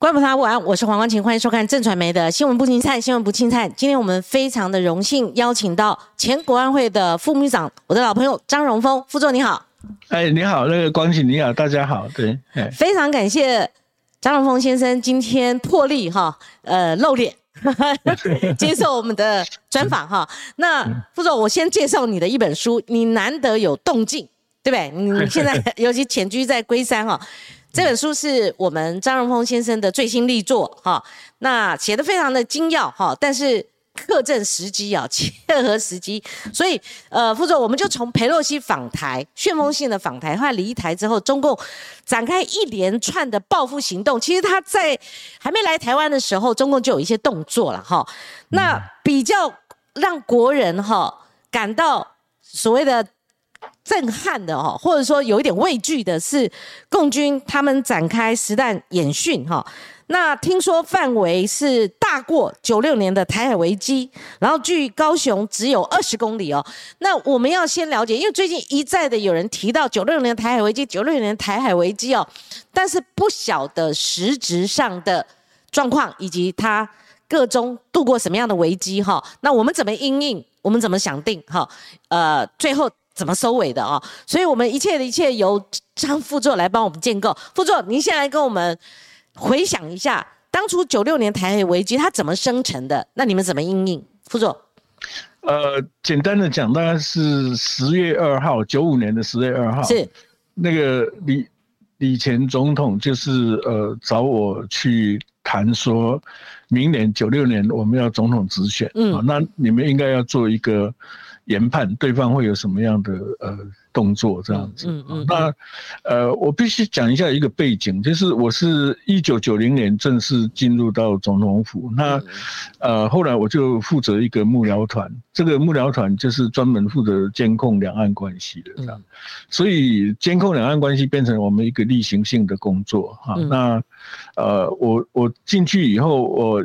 观众朋友晚安，我是黄光琴，欢迎收看正传媒的新闻不青菜，新闻不青菜。今天我们非常的荣幸邀请到前国安会的副秘书长，我的老朋友张荣峰副座，你好。哎，你好，那个光琴，你好，大家好，对，非常感谢张荣峰先生今天破例哈，呃，露脸 接受我们的专访哈。那副座，我先介绍你的一本书，你难得有动静，对不对？你现在 尤其潜居在龟山哈。这本书是我们张荣峰先生的最新力作，哈，那写的非常的精要，哈，但是克正时机啊，切合时机，所以，呃，副总，我们就从佩洛西访台，旋风性的访台，他离台之后，中共展开一连串的报复行动。其实他在还没来台湾的时候，中共就有一些动作了，哈，那比较让国人哈感到所谓的。震撼的哈，或者说有一点畏惧的是，共军他们展开实弹演训哈。那听说范围是大过九六年的台海危机，然后距高雄只有二十公里哦。那我们要先了解，因为最近一再的有人提到九六年台海危机，九六年台海危机哦，但是不晓得实质上的状况以及他各中度过什么样的危机哈。那我们怎么应应？我们怎么想定哈？呃，最后。怎么收尾的啊？所以，我们一切的一切由张副座来帮我们建构。副座，您先来跟我们回想一下，当初九六年台海危机它怎么生成的？那你们怎么应应？副座，呃，简单的讲，大概是十月二号，九五年的十月二号，是那个李李前总统就是呃找我去谈，说明年九六年我们要总统直选，嗯，那你们应该要做一个。研判对方会有什么样的呃动作这样子，嗯嗯，那呃我必须讲一下一个背景，就是我是一九九零年正式进入到总统府，那呃后来我就负责一个幕僚团，这个幕僚团就是专门负责监控两岸关系的这样，所以监控两岸关系变成我们一个例行性的工作哈。那呃我我进去以后我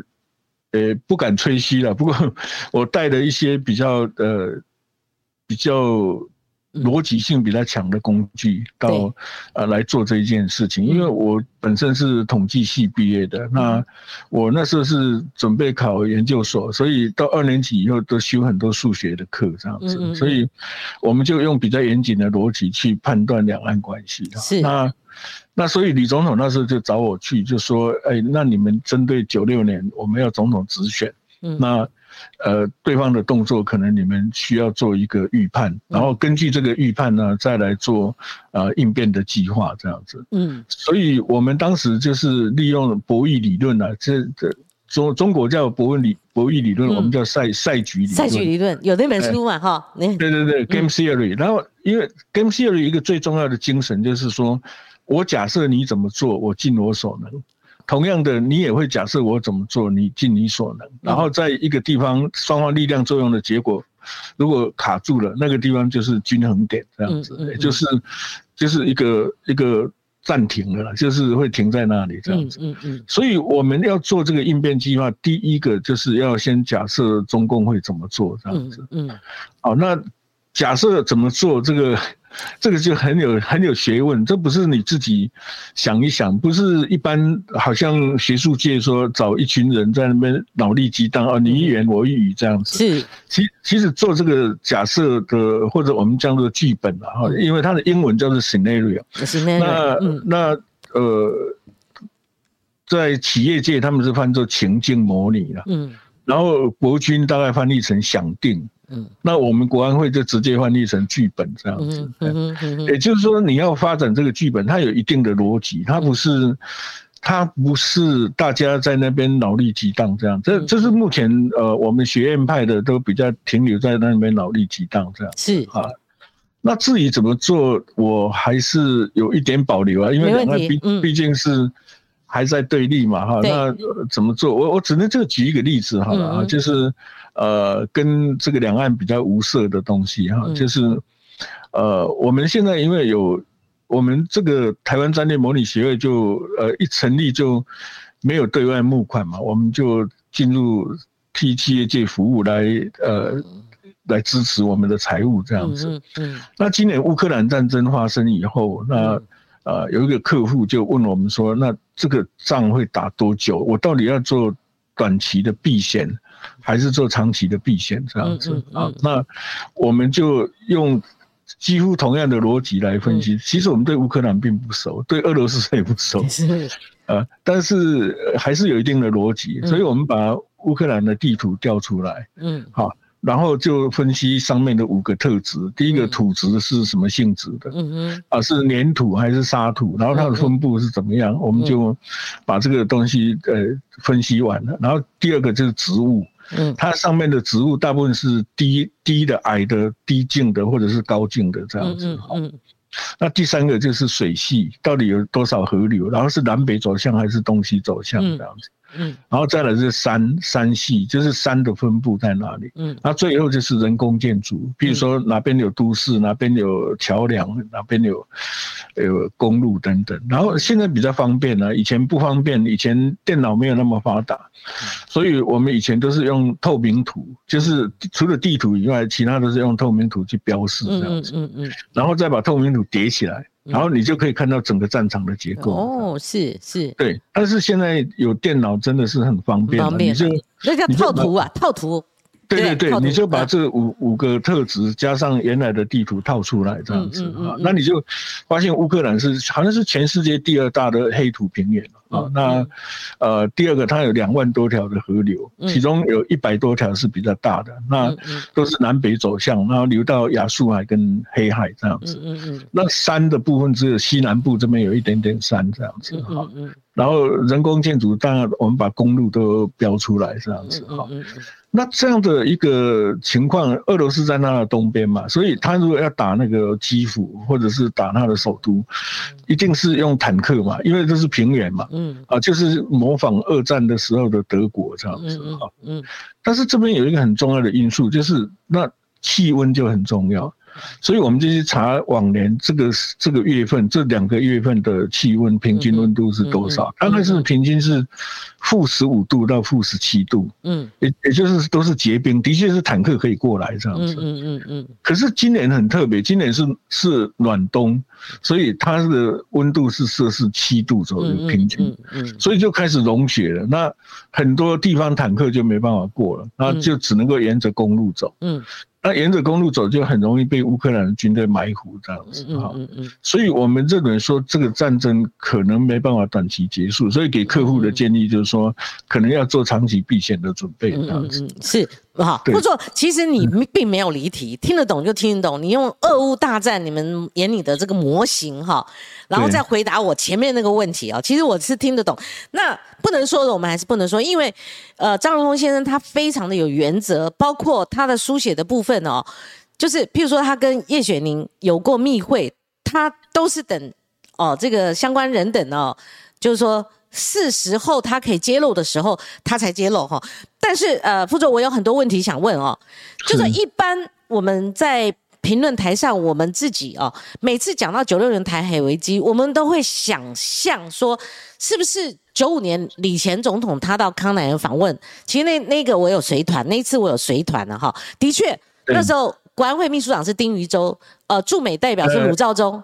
呃不敢吹嘘了，不过我带的一些比较呃。比较逻辑性比较强的工具到呃来做这一件事情，因为我本身是统计系毕业的，那我那时候是准备考研究所，所以到二年级以后都修很多数学的课这样子，所以我们就用比较严谨的逻辑去判断两岸关系。是。那那所以李总统那时候就找我去，就说：“哎，那你们针对九六年我们要总统直选，那。”呃，对方的动作可能你们需要做一个预判，然后根据这个预判呢，再来做呃应变的计划，这样子。嗯，所以我们当时就是利用博弈理论啊，这这中中国叫博弈理博弈理论，我们叫赛赛局理论。赛局理论有那本书嘛？哈，对对对，Game Theory。然后因为 Game Theory 一个最重要的精神就是说，我假设你怎么做，我尽我所能。同样的，你也会假设我怎么做，你尽你所能，然后在一个地方双方力量作用的结果，如果卡住了，那个地方就是均衡点，这样子，就是就是一个一个暂停了，就是会停在那里这样子。嗯嗯。所以我们要做这个应变计划，第一个就是要先假设中共会怎么做这样子。嗯。好，那假设怎么做这个？这个就很有很有学问，这不是你自己想一想，不是一般好像学术界说找一群人在那边脑力激荡啊，你一言我一语这样子。是，其其实做这个假设的或者我们叫做剧本啊，哈，因为它的英文叫做 scenario。那那呃，在企业界他们是翻作情境模拟了，嗯，然后国军大概翻译成想定。嗯，那我们国安会就直接翻译成剧本这样子，嗯嗯也就是说你要发展这个剧本，它有一定的逻辑，它不是，它不是大家在那边脑力激荡这样，这这是目前呃我们学院派的都比较停留在那边脑力激荡这样，是。啊，那至于怎么做，我还是有一点保留啊，因为两岸毕毕竟是还在对立嘛哈，那怎么做，我我只能就举一个例子好了啊，就是。呃，跟这个两岸比较无涉的东西哈，就是，呃，我们现在因为有我们这个台湾战略模拟协会就呃一成立就没有对外募款嘛，我们就进入替企业界服务来呃来支持我们的财务这样子。那今年乌克兰战争发生以后，那呃，有一个客户就问我们说，那这个仗会打多久？我到底要做短期的避险，还是做长期的避险？这样子啊？那我们就用几乎同样的逻辑来分析。其实我们对乌克兰并不熟，对俄罗斯也不熟，呃，但是还是有一定的逻辑，所以我们把乌克兰的地图调出来，嗯，好。然后就分析上面的五个特质，第一个土质是什么性质的？嗯嗯，啊是粘土还是沙土？然后它的分布是怎么样？我们就把这个东西呃分析完了。然后第二个就是植物，嗯，它上面的植物大部分是低低的、矮的、低茎的或者是高茎的这样子。嗯嗯。那第三个就是水系，到底有多少河流？然后是南北走向还是东西走向这样子？嗯，然后再来是山山系，就是山的分布在哪里？嗯，那最后就是人工建筑，比如说哪边有都市，哪边有桥梁，哪边有有公路等等。然后现在比较方便了，以前不方便，以前电脑没有那么发达，所以我们以前都是用透明图，就是除了地图以外，其他都是用透明图去标示这样子。嗯嗯嗯，然后再把透明图叠起来。然后你就可以看到整个战场的结构哦，是是，对。但是现在有电脑真的是很方便，你就那个套图啊，套图。对对对，你就把这五五个特质加上原来的地图套出来，这样子啊，那你就发现乌克兰是好像是全世界第二大的黑土平原啊。那呃，第二个它有两万多条的河流，其中有一百多条是比较大的，那都是南北走向，然后流到亚速海跟黑海这样子。嗯嗯。那山的部分只有西南部这边有一点点山这样子哈。嗯嗯。然后人工建筑，当然我们把公路都标出来这样子哈。那这样的一个情况，俄罗斯在那的东边嘛，所以他如果要打那个基辅或者是打他的首都，一定是用坦克嘛，因为这是平原嘛，嗯，啊，就是模仿二战的时候的德国这样子哈，嗯，但是这边有一个很重要的因素，就是那气温就很重要。所以我们就去查往年这个这个月份这两个月份的气温平均温度是多少？大概是平均是负十五度到负十七度，嗯，也也就是都是结冰，的确是坦克可以过来这样子，嗯嗯嗯可是今年很特别，今年是是暖冬，所以它的温度是摄氏七度左右平均，嗯，所以就开始融雪了。那很多地方坦克就没办法过了，那就只能够沿着公路走，嗯。那沿着公路走就很容易被乌克兰的军队埋伏这样子哈，所以我们认为说这个战争可能没办法短期结束，所以给客户的建议就是说，可能要做长期避险的准备这样子。是。好，不错。其实你并没有离题，听得懂就听得懂。你用俄乌大战你们眼里的这个模型哈，然后再回答我前面那个问题啊。其实我是听得懂。那不能说的，我们还是不能说，因为呃，张荣峰先生他非常的有原则，包括他的书写的部分哦，就是譬如说他跟叶雪宁有过密会，他都是等哦这个相关人等哦，就是说。是时候他可以揭露的时候，他才揭露哈。但是呃，副总，我有很多问题想问哦。就是一般我们在评论台上，我们自己哦，每次讲到九六年台海危机，我们都会想象说，是不是九五年李前总统他到康乃尔访问？其实那那个我有随团，那一次我有随团的哈。的确，那时候国安会秘书长是丁于洲，呃，驻美代表是鲁兆忠。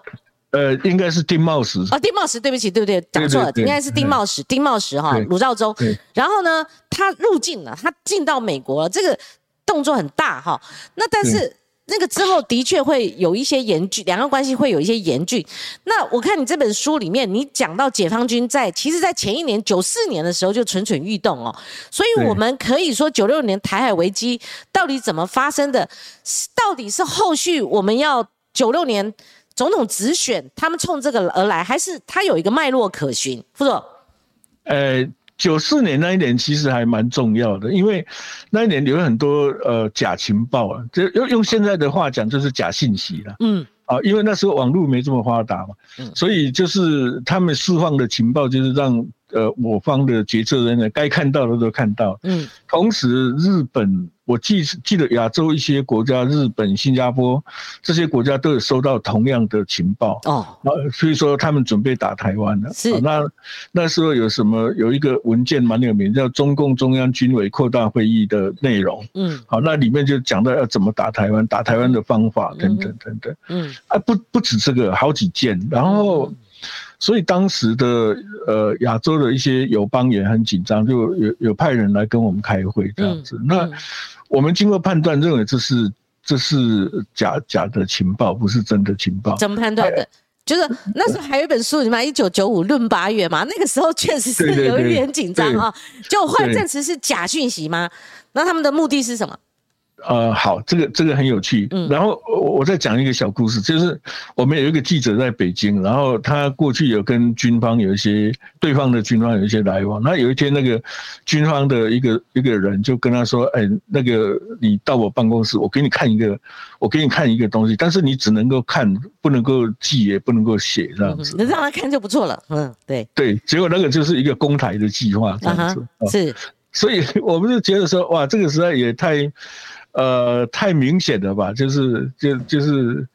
呃，应该是丁茂石啊，丁茂石，对不起，对不对？讲错了，应该是丁茂石，丁茂石哈，鲁兆忠。然后呢，他入境了，他进到美国了，这个动作很大哈。那但是那个之后的确会有一些严峻，两岸关系会有一些严峻。那我看你这本书里面，你讲到解放军在其实，在前一年九四年的时候就蠢蠢欲动哦，所以我们可以说九六年台海危机到底怎么发生的？到底是后续我们要九六年？总统直选，他们冲这个而来，还是他有一个脉络可循？副总，呃，九四年那一年其实还蛮重要的，因为那一年有很多呃假情报啊，这用用现在的话讲就是假信息了。嗯，啊，因为那时候网络没这么发达嘛，所以就是他们释放的情报就是让呃我方的决策人员该看到的都看到。嗯，同时日本。我记记得亚洲一些国家，日本、新加坡这些国家都有收到同样的情报哦，所以说他们准备打台湾了。是那那时候有什么有一个文件蛮有名，叫中共中央军委扩大会议的内容。嗯，好，那里面就讲到要怎么打台湾，打台湾的方法等等等等。嗯，啊不不止这个，好几件。然后所以当时的呃亚洲的一些友邦也很紧张，就有有派人来跟我们开会这样子。那我们经过判断，认为这是这是假假的情报，不是真的情报。怎么判断的？就是 那时候还有一本书，你嘛，一九九五论八月嘛，那个时候确实是有一点紧张啊。就后来证实是假讯息吗？那他们的目的是什么？呃，好，这个这个很有趣。嗯，然后我我再讲一个小故事，就是我们有一个记者在北京，然后他过去有跟军方有一些对方的军方有一些来往。那有一天，那个军方的一个一个人就跟他说：“哎，那个你到我办公室，我给你看一个，我给你看一个东西，但是你只能够看，不能够记，也不能够写，这样子。能让他看就不错了。嗯，对对。结果那个就是一个公台的计划，这样子。是，所以 我们就觉得说，哇，这个时代也太。呃，太明显了吧？就是就就是，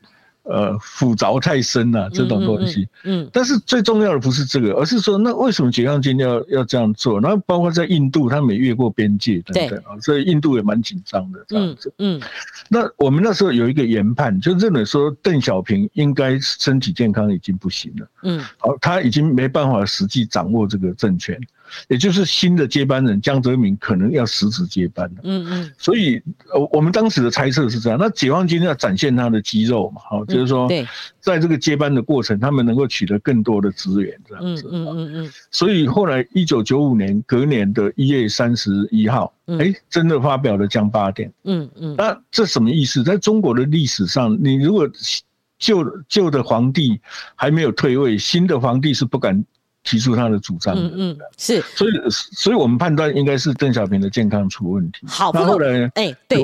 呃，斧凿太深了这种东西。嗯，但是最重要的不是这个，而是说，那为什么解放军要要这样做？然后包括在印度，他们也越过边界等等啊，所以印度也蛮紧张的这样子。嗯，那我们那时候有一个研判，就认为说邓小平应该身体健康已经不行了。嗯，好，他已经没办法实际掌握这个政权。也就是新的接班人江泽民可能要实质接班了，嗯嗯，所以呃我们当时的猜测是这样，那解放军要展现他的肌肉嘛，好，就是说，在这个接班的过程，他们能够取得更多的资源，这样子，嗯嗯嗯。所以后来一九九五年隔年的一月三十一号，哎，真的发表了江八点，嗯嗯，那这什么意思？在中国的历史上，你如果旧旧的皇帝还没有退位，新的皇帝是不敢。提出他的主张，嗯嗯，是，所以，所以我们判断应该是邓小平的健康出问题。好，那后来，哎，对，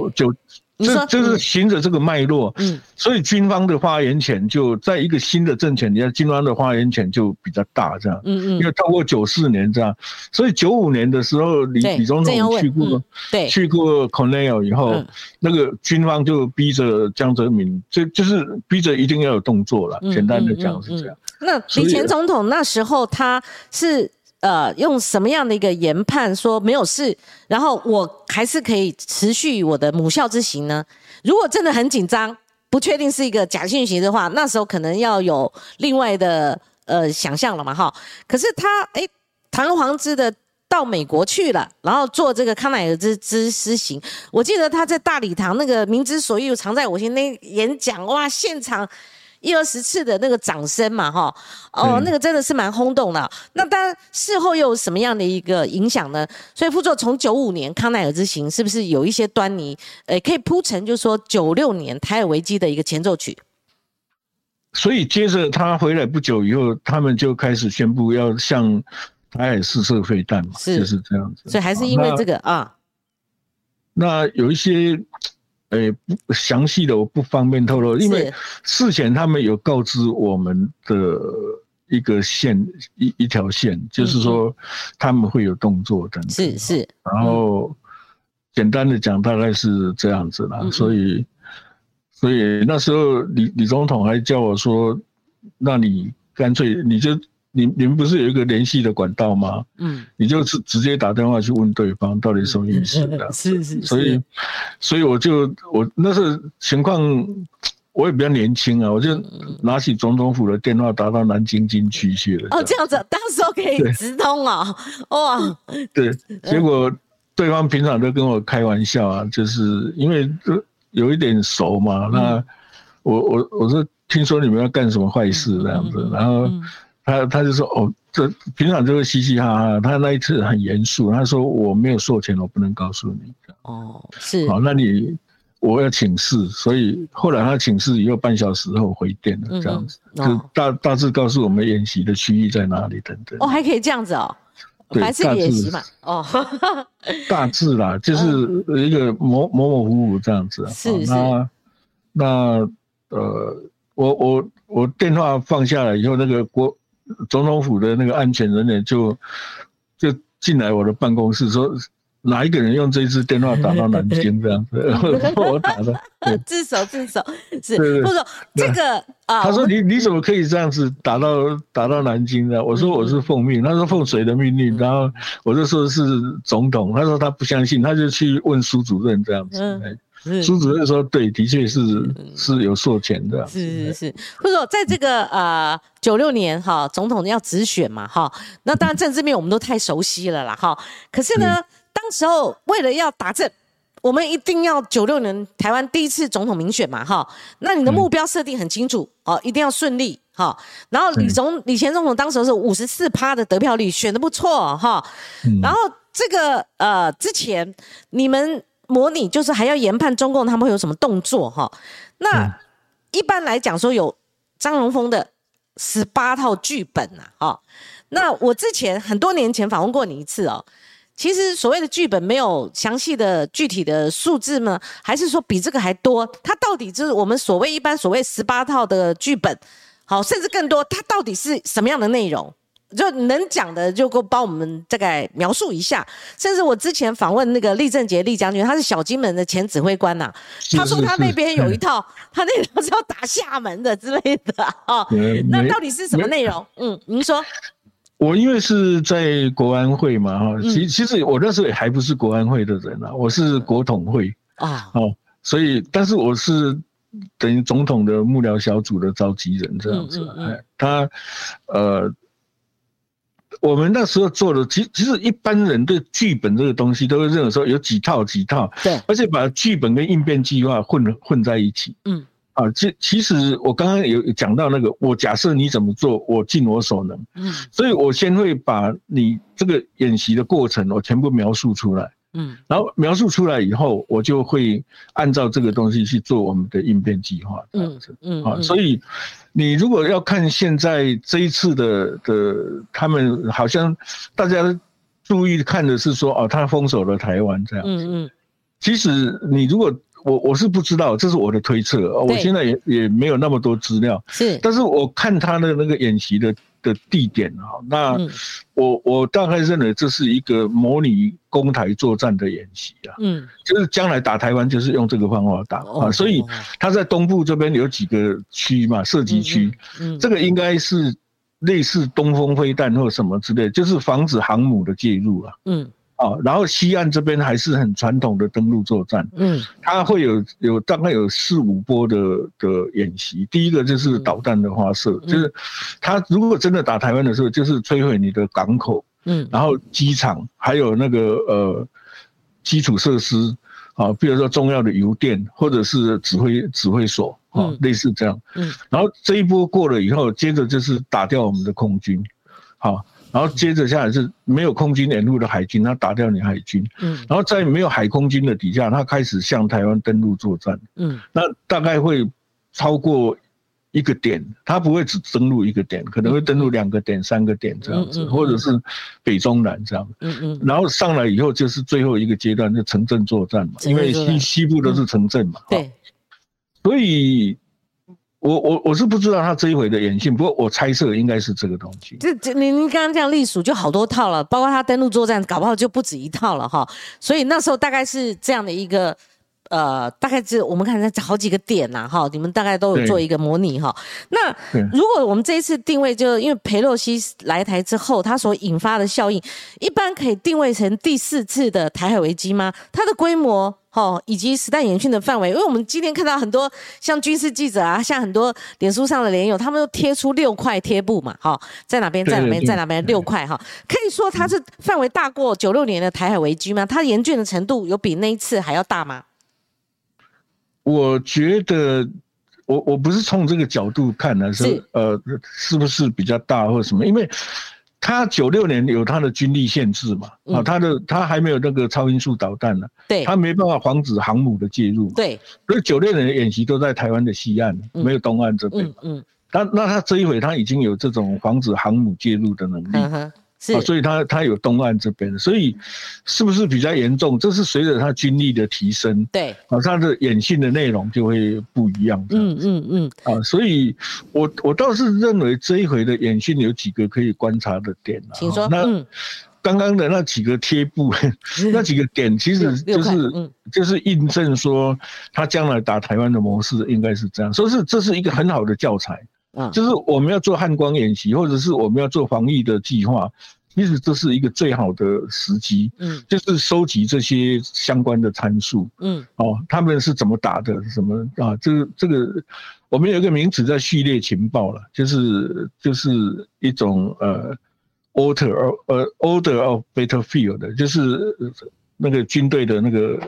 就。这就是循着这个脉络，嗯，所以军方的发言权就在一个新的政权，你看军方的发言权就比较大，这样，嗯嗯，因为到过九四年这样，所以九五年的时候，李李总统去过，对，去过 Cornell 以后，那个军方就逼着江泽民，就就是逼着一定要有动作了，简单的讲是这样。那李前总统那时候他是。呃，用什么样的一个研判说没有事，然后我还是可以持续我的母校之行呢？如果真的很紧张，不确定是一个假信息的话，那时候可能要有另外的呃想象了嘛，哈。可是他哎堂而皇之的到美国去了，然后做这个康乃尔之之施行。我记得他在大礼堂那个明知所欲藏在我心那演讲，哇，现场。一二十次的那个掌声嘛，哈，哦，那个真的是蛮轰动的。那当然事后又有什么样的一个影响呢？所以傅作从九五年康奈尔之行是不是有一些端倪？呃，可以铺成，就是说九六年台尔危机的一个前奏曲。所以接着他回来不久以后，他们就开始宣布要向台海试射飞弹嘛，就是这样子。所以还是因为这个啊。那有一些。诶，不详细的我不方便透露，因为事前他们有告知我们的一个线一一条线，就是说他们会有动作等等。是是。然后简单的讲，大概是这样子啦。所以所以那时候李李总统还叫我说，那你干脆你就。你你们不是有一个联系的管道吗？嗯，你就是直接打电话去问对方到底什么意思的。是是，所以所以我就我那时候情况我也比较年轻啊，我就拿起总统府的电话打到南京军区去了。哦，这样子，当时可以直通啊，哇！对，结果对方平常都跟我开玩笑啊，就是因为有一点熟嘛。那我我我是听说你们要干什么坏事这样子，然后。他他就说哦，这平常就会嘻嘻哈哈。他那一次很严肃，他说我没有授权，我不能告诉你。哦，是。好，那你我要请示，所以后来他请示以后半小时后回电了，这样子，就大大致告诉我们演习的区域在哪里等等。哦，还可以这样子哦，还是演习嘛？哦，大致啦，就是一个模模模糊糊这样子。是是。那那呃，我我我电话放下来以后，那个国。总统府的那个安全人员就就进来我的办公室说，哪一个人用这支电话打到南京这样子？我打的，自首自首是，不说这个啊。他说你你怎么可以这样子打到打到南京呢？我说我是奉命，他说奉谁的命令？然后我就说是总统，他说他不相信，他就去问苏主任这样子。苏主任说，对，的确是是有授权的。是是是，或者说在这个呃九六年哈，总统要直选嘛哈，那当然政治面我们都太熟悉了啦哈。可是呢，当时候为了要打政，我们一定要九六年台湾第一次总统民选嘛哈，那你的目标设定很清楚哦，一定要顺利哈。然后李总李前总统当时是五十四趴的得票率，选的不错哈。然后这个呃之前你们。模拟就是还要研判中共他们会有什么动作哈？那一般来讲说有张荣峰的十八套剧本呐，哈。那我之前很多年前访问过你一次哦。其实所谓的剧本没有详细的具体的数字吗？还是说比这个还多？它到底就是我们所谓一般所谓十八套的剧本，好，甚至更多，它到底是什么样的内容？就能讲的就给我帮我们大概描述一下，甚至我之前访问那个厉正杰厉将军，他是小金门的前指挥官呐，他说他那边有一套，他那套是要打厦门的之类的啊，那到底是什么内容？嗯，您说，我因为是在国安会嘛哈，其其实我那时候还不是国安会的人啊，我是国统会啊，哦，所以但是我是等于总统的幕僚小组的召集人这样子，哎，他呃。我们那时候做的，其其实一般人对剧本这个东西都会认为说有几套几套，对，而且把剧本跟应变计划混混在一起，嗯，啊，其其实我刚刚有讲到那个，我假设你怎么做，我尽我所能，嗯，所以我先会把你这个演习的过程，我全部描述出来。嗯，然后描述出来以后，我就会按照这个东西去做我们的应变计划。嗯嗯啊，所以你如果要看现在这一次的的，他们好像大家注意看的是说，哦，他封锁了台湾这样子。嗯嗯，其实你如果我我是不知道，这是我的推测。我现在也也没有那么多资料。是，但是我看他的那个演习的。的地点啊，那我我大概认为这是一个模拟攻台作战的演习啊，嗯，就是将来打台湾就是用这个方法打啊，所以他在东部这边有几个区嘛，射击区，嗯，这个应该是类似东风飞弹或什么之类，就是防止航母的介入啊，嗯。啊，然后西岸这边还是很传统的登陆作战，嗯，它会有有大概有四五波的的演习。第一个就是导弹的发射，就是它如果真的打台湾的时候，就是摧毁你的港口，嗯，然后机场还有那个呃基础设施啊，比如说重要的油电或者是指挥指挥所啊，类似这样，嗯，然后这一波过了以后，接着就是打掉我们的空军，好。然后接着下来是没有空军联络的海军，他打掉你海军，嗯，然后在没有海空军的底下，他开始向台湾登陆作战，嗯，那大概会超过一个点，他不会只登陆一个点，可能会登陆两个点、三个点这样子，或者是北中南这样，嗯嗯，然后上来以后就是最后一个阶段，就城镇作战嘛，因为西西部都是城镇嘛，对，所以。我我我是不知道他这一回的演训，不过我猜测应该是这个东西。这这，您您刚刚这样隶属就好多套了，包括他登陆作战，搞不好就不止一套了哈。所以那时候大概是这样的一个。呃，大概是我们看在好几个点呐，哈，你们大概都有做一个模拟哈。那如果我们这一次定位，就因为佩洛西来台之后，它所引发的效应，一般可以定位成第四次的台海危机吗？它的规模，哈，以及时代演训的范围，因为我们今天看到很多像军事记者啊，像很多脸书上的连友，他们都贴出六块贴布嘛，哈，在哪边，在哪边，在哪边，六块哈，可以说它是范围大过九六年的台海危机吗？它严峻的程度有比那一次还要大吗？我觉得，我我不是从这个角度看的，是呃，是不是比较大或者什么？因为他九六年有他的军力限制嘛，啊，他的他还没有那个超音速导弹呢，对，他没办法防止航母的介入，对，所以九六年的演习都在台湾的西岸，没有东岸这边，嗯嗯，那那他这一回他已经有这种防止航母介入的能力。啊，所以他他有东岸这边，所以是不是比较严重？这是随着他军力的提升，对，啊，他的演训的内容就会不一样。嗯嗯嗯，啊，所以我我倒是认为这一回的演训有几个可以观察的点啊。请说。那刚刚的那几个贴布，那几个点其实就是就是印证说他将来打台湾的模式应该是这样，所以是这是一个很好的教材。就是我们要做汉光演习，或者是我们要做防疫的计划，其实这是一个最好的时机，嗯，就是收集这些相关的参数，嗯，哦，他们是怎么打的，什么啊？这个这个，我们有一个名词叫序列情报了，就是就是一种呃，order 呃 order of battlefield，就是那个军队的那个。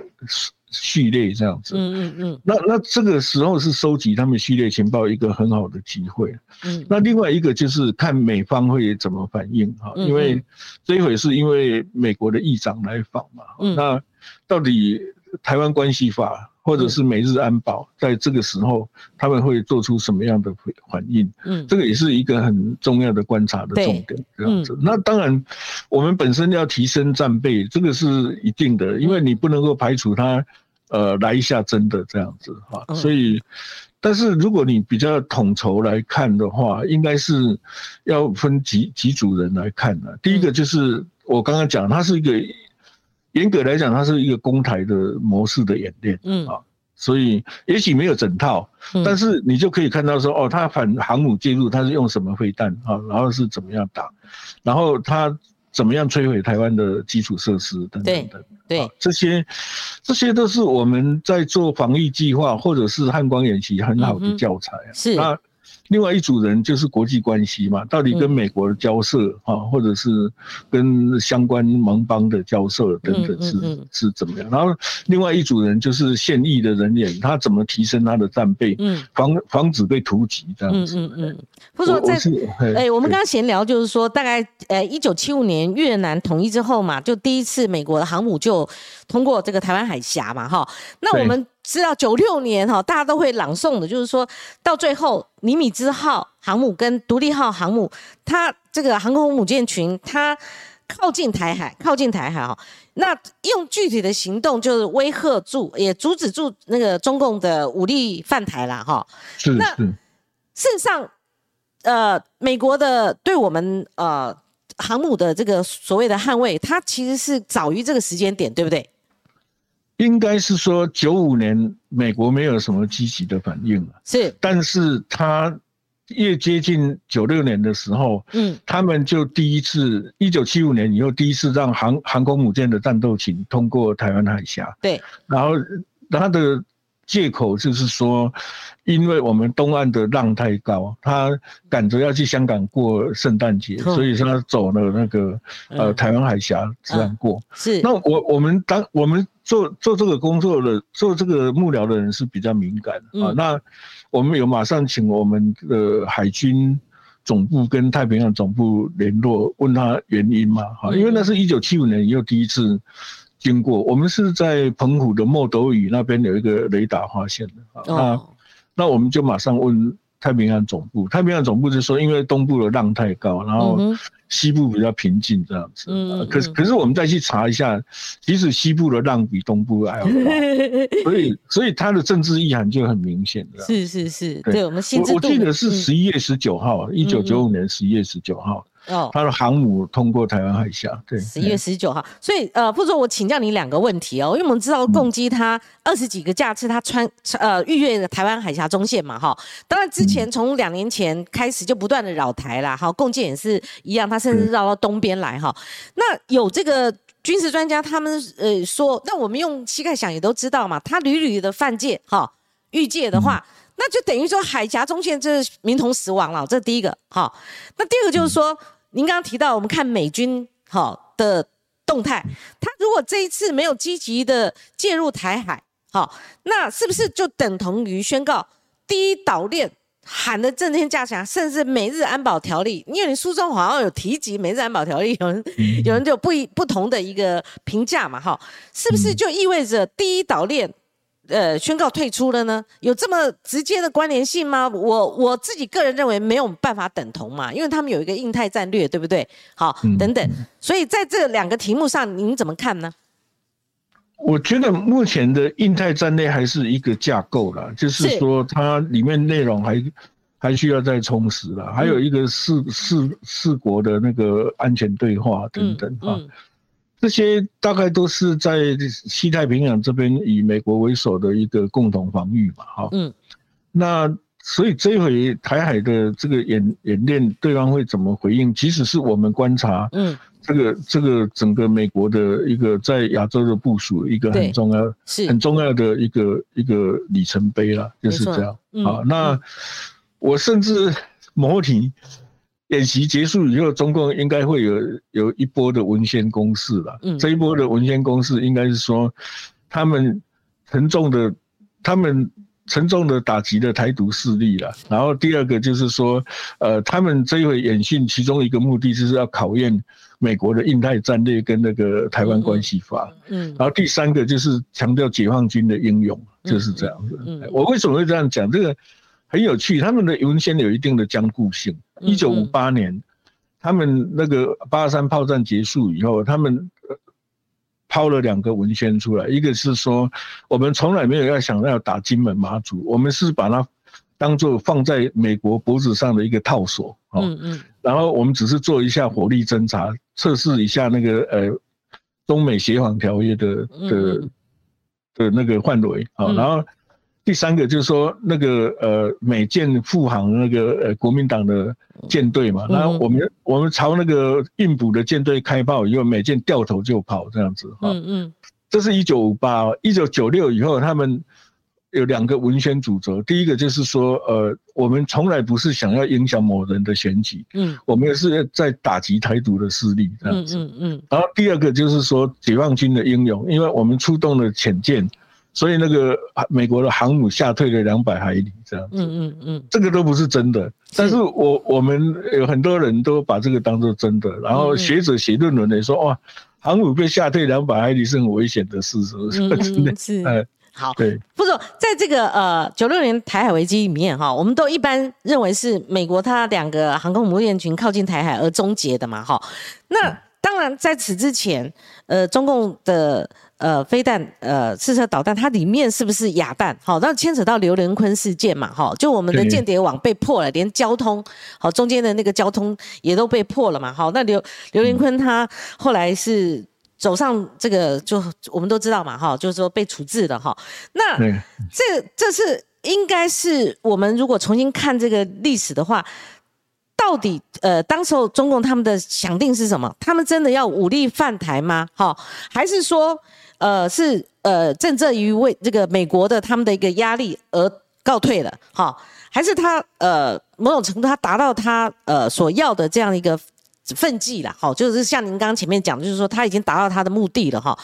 序列这样子，嗯嗯嗯，那那这个时候是收集他们序列情报一个很好的机会，嗯，那另外一个就是看美方会怎么反应哈，因为这一回是因为美国的议长来访嘛，嗯，那到底台湾关系法或者是美日安保在这个时候他们会做出什么样的反应？嗯，这个也是一个很重要的观察的重点，这样子。那当然，我们本身要提升战备，这个是一定的，因为你不能够排除他。呃，来一下真的这样子哈，所以，但是如果你比较统筹来看的话，应该是要分几几组人来看的。第一个就是我刚刚讲，它是一个严格来讲，它是一个公台的模式的演练，嗯啊，所以也许没有整套，但是你就可以看到说，哦，它反航母介入，它是用什么飞弹啊，然后是怎么样打，然后它。怎么样摧毁台湾的基础设施等等等，对这些，这些都是我们在做防御计划或者是汉光演习很好的教材啊。是那。另外一组人就是国际关系嘛，到底跟美国的交涉啊，或者是跟相关盟邦的交涉等等是是怎么样？然后另外一组人就是现役的人员，他怎么提升他的战备，防防止被突击这样子。嗯嗯嗯。或者说在哎，我们刚刚闲聊就是说，大概呃一九七五年越南统一之后嘛，就第一次美国的航母就通过这个台湾海峡嘛，哈。那我们。知道九六年哈，大家都会朗诵的，就是说到最后，尼米兹号航母跟独立号航母，它这个航空母舰群，它靠近台海，靠近台海哈，那用具体的行动就是威吓住，也阻止住那个中共的武力犯台了哈。是那事实上，呃，美国的对我们呃航母的这个所谓的捍卫，它其实是早于这个时间点，对不对？应该是说九五年美国没有什么积极的反应了，是，但是他越接近九六年的时候，嗯，他们就第一次一九七五年以后第一次让航航空母舰的战斗群通过台湾海峡，对，然后他的。借口就是说，因为我们东岸的浪太高，他赶着要去香港过圣诞节，所以他走了那个呃台湾海峡这样过。是。那我我们当我们做做这个工作的做这个幕僚的人是比较敏感啊。那我们有马上请我们的海军总部跟太平洋总部联络，问他原因嘛？哈，因为那是一九七五年又第一次。经过我们是在澎湖的莫斗屿那边有一个雷达发现的啊，那那我们就马上问太平洋总部，太平洋总部就说因为东部的浪太高，然后西部比较平静这样子。嗯，可是可是我们再去查一下，即使西部的浪比东部还要高，所以所以它的政治意涵就很明显的。是是是，对我们我记得是十一月十九号，一九九五年十一月十九号。哦，他的航母通过台湾海峡，对，十一月十九号。所以，呃，副总，我请教你两个问题哦，因为我们知道共机它二十几个架次，它穿呃逾越台湾海峡中线嘛，哈。当然，之前从两年前开始就不断的扰台啦，哈，共建也是一样，它甚至绕到东边来，哈。那有这个军事专家他们呃说，那我们用膝盖想也都知道嘛，他屡屡的犯界，哈，逾界的话，那就等于说海峡中线这是民同死亡了，这是第一个，哈。那第二个就是说。您刚刚提到，我们看美军好的动态，他如果这一次没有积极的介入台海，好，那是不是就等同于宣告第一岛链喊的震天价强，甚至美日安保条例？因为你书中好像有提及美日安保条例，有人有人就不一不同的一个评价嘛，哈，是不是就意味着第一岛链？呃，宣告退出了呢？有这么直接的关联性吗？我我自己个人认为没有办法等同嘛，因为他们有一个印太战略，对不对？好，等等，所以在这两个题目上，您怎么看呢？我觉得目前的印太战略还是一个架构了，就是说它里面内容还还需要再充实了，还有一个四四四国的那个安全对话等等啊。这些大概都是在西太平洋这边以美国为首的一个共同防御嘛，哈，嗯，那所以这回台海的这个演演练，对方会怎么回应？即使是我们观察，嗯，这个这个整个美国的一个在亚洲的部署，一个很重要、很重要的一个一个里程碑了，就是这样。啊，那我甚至模拟演习结束以后，中共应该会有有一波的文宣攻势了。嗯，这一波的文宣攻势应该是说，他们沉重的，他们。沉重的打击了台独势力了，然后第二个就是说，呃，他们这一回演训，其中一个目的就是要考验美国的印太战略跟那个台湾关系法，嗯，然后第三个就是强调解放军的英勇，就是这样子。嗯，我为什么会这样讲？这个很有趣，他们的文献有一定的僵固性。一九五八年，他们那个八三炮战结束以后，他们。抛了两个文宣出来，一个是说我们从来没有要想要打金门马祖，我们是把它当做放在美国脖子上的一个套索，嗯嗯，然后我们只是做一下火力侦察，测试一下那个呃中美协防条约的的的那个范围啊，然后。第三个就是说，那个呃，美舰护航那个呃，国民党的舰队嘛，然后我们我们朝那个印补的舰队开炮以后，美舰掉头就跑这样子哈。嗯嗯。这是一九五八，一九九六以后，他们有两个文宣主轴，第一个就是说，呃，我们从来不是想要影响某人的选举，嗯，我们是在打击台独的势力这样子。嗯嗯嗯。然后第二个就是说，解放军的英勇，因为我们出动了潜舰。所以那个美国的航母下退了两百海里，这样子，嗯嗯嗯，这个都不是真的。但是我我们有很多人都把这个当做真的，然后学者写论文的说，哇，航母被下退两百海里是很危险的事，是不是？是，哎，好，对，不是在这个呃九六年台海危机里面哈，我们都一般认为是美国它两个航空母舰群靠近台海而终结的嘛，哈。那当然在此之前，呃，中共的。呃，飞弹，呃，试射导弹，它里面是不是哑弹？好，那牵扯到刘连坤事件嘛？哈，就我们的间谍网被破了，连交通，好，中间的那个交通也都被破了嘛？好，那刘刘连坤他后来是走上这个，就我们都知道嘛？哈，就是说被处置了哈。那这这是应该是我们如果重新看这个历史的话。到底呃，当时候中共他们的想定是什么？他们真的要武力犯台吗？哈，还是说呃是呃正正于为这个美国的他们的一个压力而告退了？哈，还是他呃某种程度他达到他呃所要的这样一个奋际了？哈，就是像您刚刚前面讲，就是说他已经达到他的目的了？哈，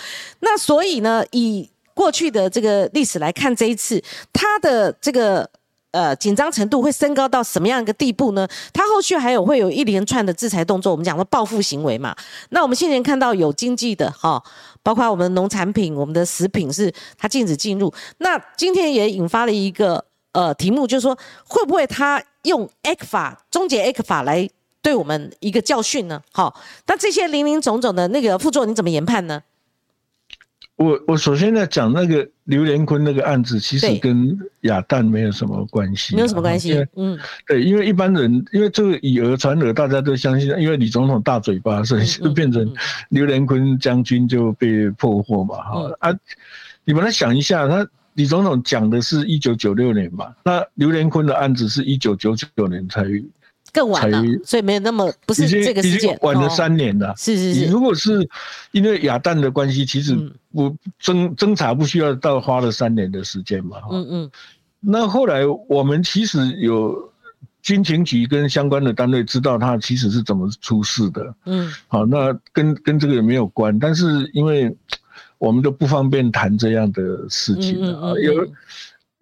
那所以呢，以过去的这个历史来看，这一次他的这个。呃，紧张程度会升高到什么样一个地步呢？它后续还有会有一连串的制裁动作，我们讲说报复行为嘛。那我们现前看到有经济的哈，包括我们的农产品、我们的食品是它禁止进入。那今天也引发了一个呃题目，就是说会不会他用 A 法终结 A 法来对我们一个教训呢？好，那这些零零总总的那个副作用你怎么研判呢？我我首先在讲那个刘连坤那个案子，其实跟亚弹没有什么关系，没有什么关系。嗯，对，因为一般人因为这个以讹传讹，大家都相信，因为李总统大嘴巴，所以就变成刘连坤将军就被破获嘛。哈啊，你把它想一下，他李总统讲的是一九九六年嘛，那刘连坤的案子是一九九九年才。更晚了，所以没有那么不是这个时间，晚了三年了。是是是，如果是因为亚弹的关系，其实不侦侦查不需要到花了三年的时间嘛。嗯嗯。那后来我们其实有军情局跟相关的单位知道他其实是怎么出事的。嗯。好，那跟跟这个也没有关，但是因为我们都不方便谈这样的事情啊。有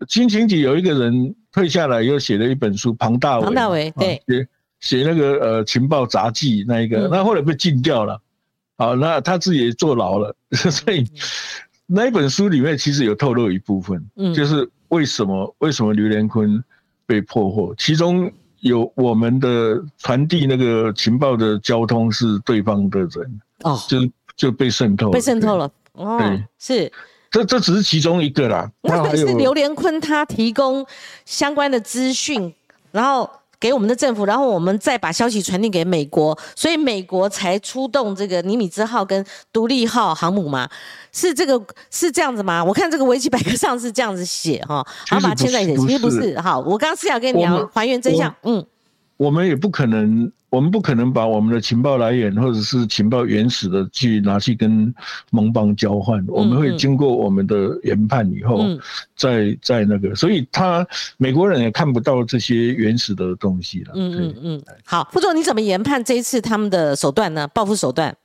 军情局有一个人。退下来又写了一本书，庞大伟，庞大伟对，写写那个呃情报杂记那一个，那后来被禁掉了，好，那他自己也坐牢了，所以那一本书里面其实有透露一部分，嗯，就是为什么为什么刘连坤被破获，其中有我们的传递那个情报的交通是对方的人，哦，就就被渗透，被渗透了，哦，是。这这只是其中一个啦。那是刘连坤他提供相关的资讯，然后给我们的政府，然后我们再把消息传递给美国，所以美国才出动这个尼米兹号跟独立号航母嘛？是这个是这样子吗？我看这个维基百科上是这样子写哈，好把它牵在一起，其实不是。好，我刚刚是要跟你聊还原真相，嗯。我们也不可能，我们不可能把我们的情报来源或者是情报原始的去拿去跟盟邦交换。我们会经过我们的研判以后，再再那个，所以他美国人也看不到这些原始的东西了。嗯嗯嗯。好，傅总，你怎么研判这一次他们的手段呢？报复手段？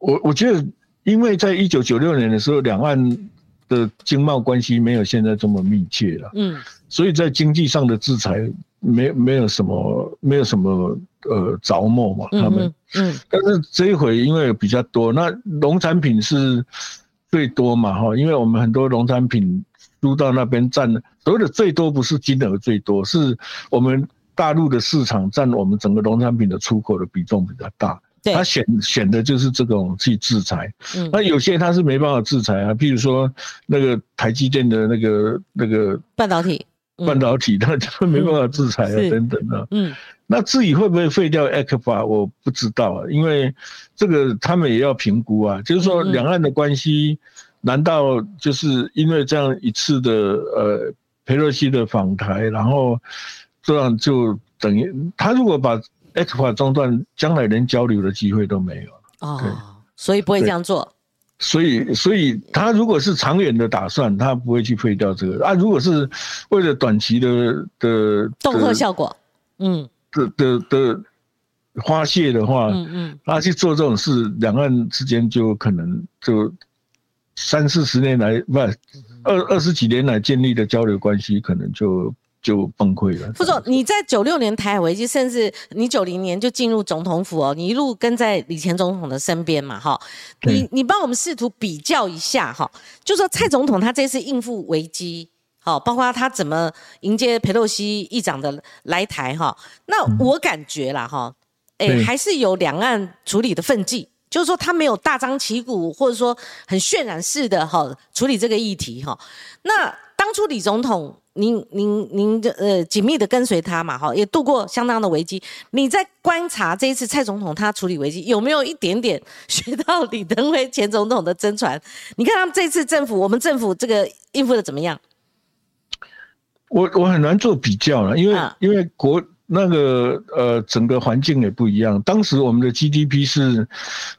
我我觉得，因为在一九九六年的时候，两岸的经贸关系没有现在这么密切了。嗯，所以在经济上的制裁。没没有什么没有什么呃着墨嘛，他们，嗯，但是这一回因为比较多，那农产品是最多嘛哈，因为我们很多农产品输到那边占所谓的最多不是金额最多，是我们大陆的市场占我们整个农产品的出口的比重比较大，他选选的就是这种去制裁，嗯，那有些他是没办法制裁啊，譬如说那个台积电的那个那个半导体。半导体，那就没办法制裁啊，等等啊。嗯，那自己会不会废掉 a q f a 我不知道啊，因为这个他们也要评估啊。就是说，两岸的关系，难道就是因为这样一次的呃佩洛西的访台，然后这样就等于他如果把 a q f a 中断，将来连交流的机会都没有哦，所以不会这样做。所以，所以他如果是长远的打算，他不会去废掉这个啊。如果是为了短期的的恫吓效果，嗯，的的的花谢的话，嗯嗯，他去做这种事，两岸之间就可能就三四十年来不二二十几年来建立的交流关系，可能就。就崩溃了。副总，你在九六年台海危机，甚至你九零年就进入总统府哦，你一路跟在李前总统的身边嘛，哈。你你帮我们试图比较一下哈，就说蔡总统他这次应付危机，好，包括他怎么迎接佩洛西议长的来台哈。那我感觉啦哈，哎，还是有两岸处理的分际，就是说他没有大张旗鼓或者说很渲染式的哈处理这个议题哈。那当初李总统。您您您的呃紧密的跟随他嘛哈，也度过相当的危机。你在观察这一次蔡总统他处理危机，有没有一点点学到李登辉前总统的真传？你看他们这次政府，我们政府这个应付的怎么样？我我很难做比较了，因为因为国那个呃整个环境也不一样。当时我们的 GDP 是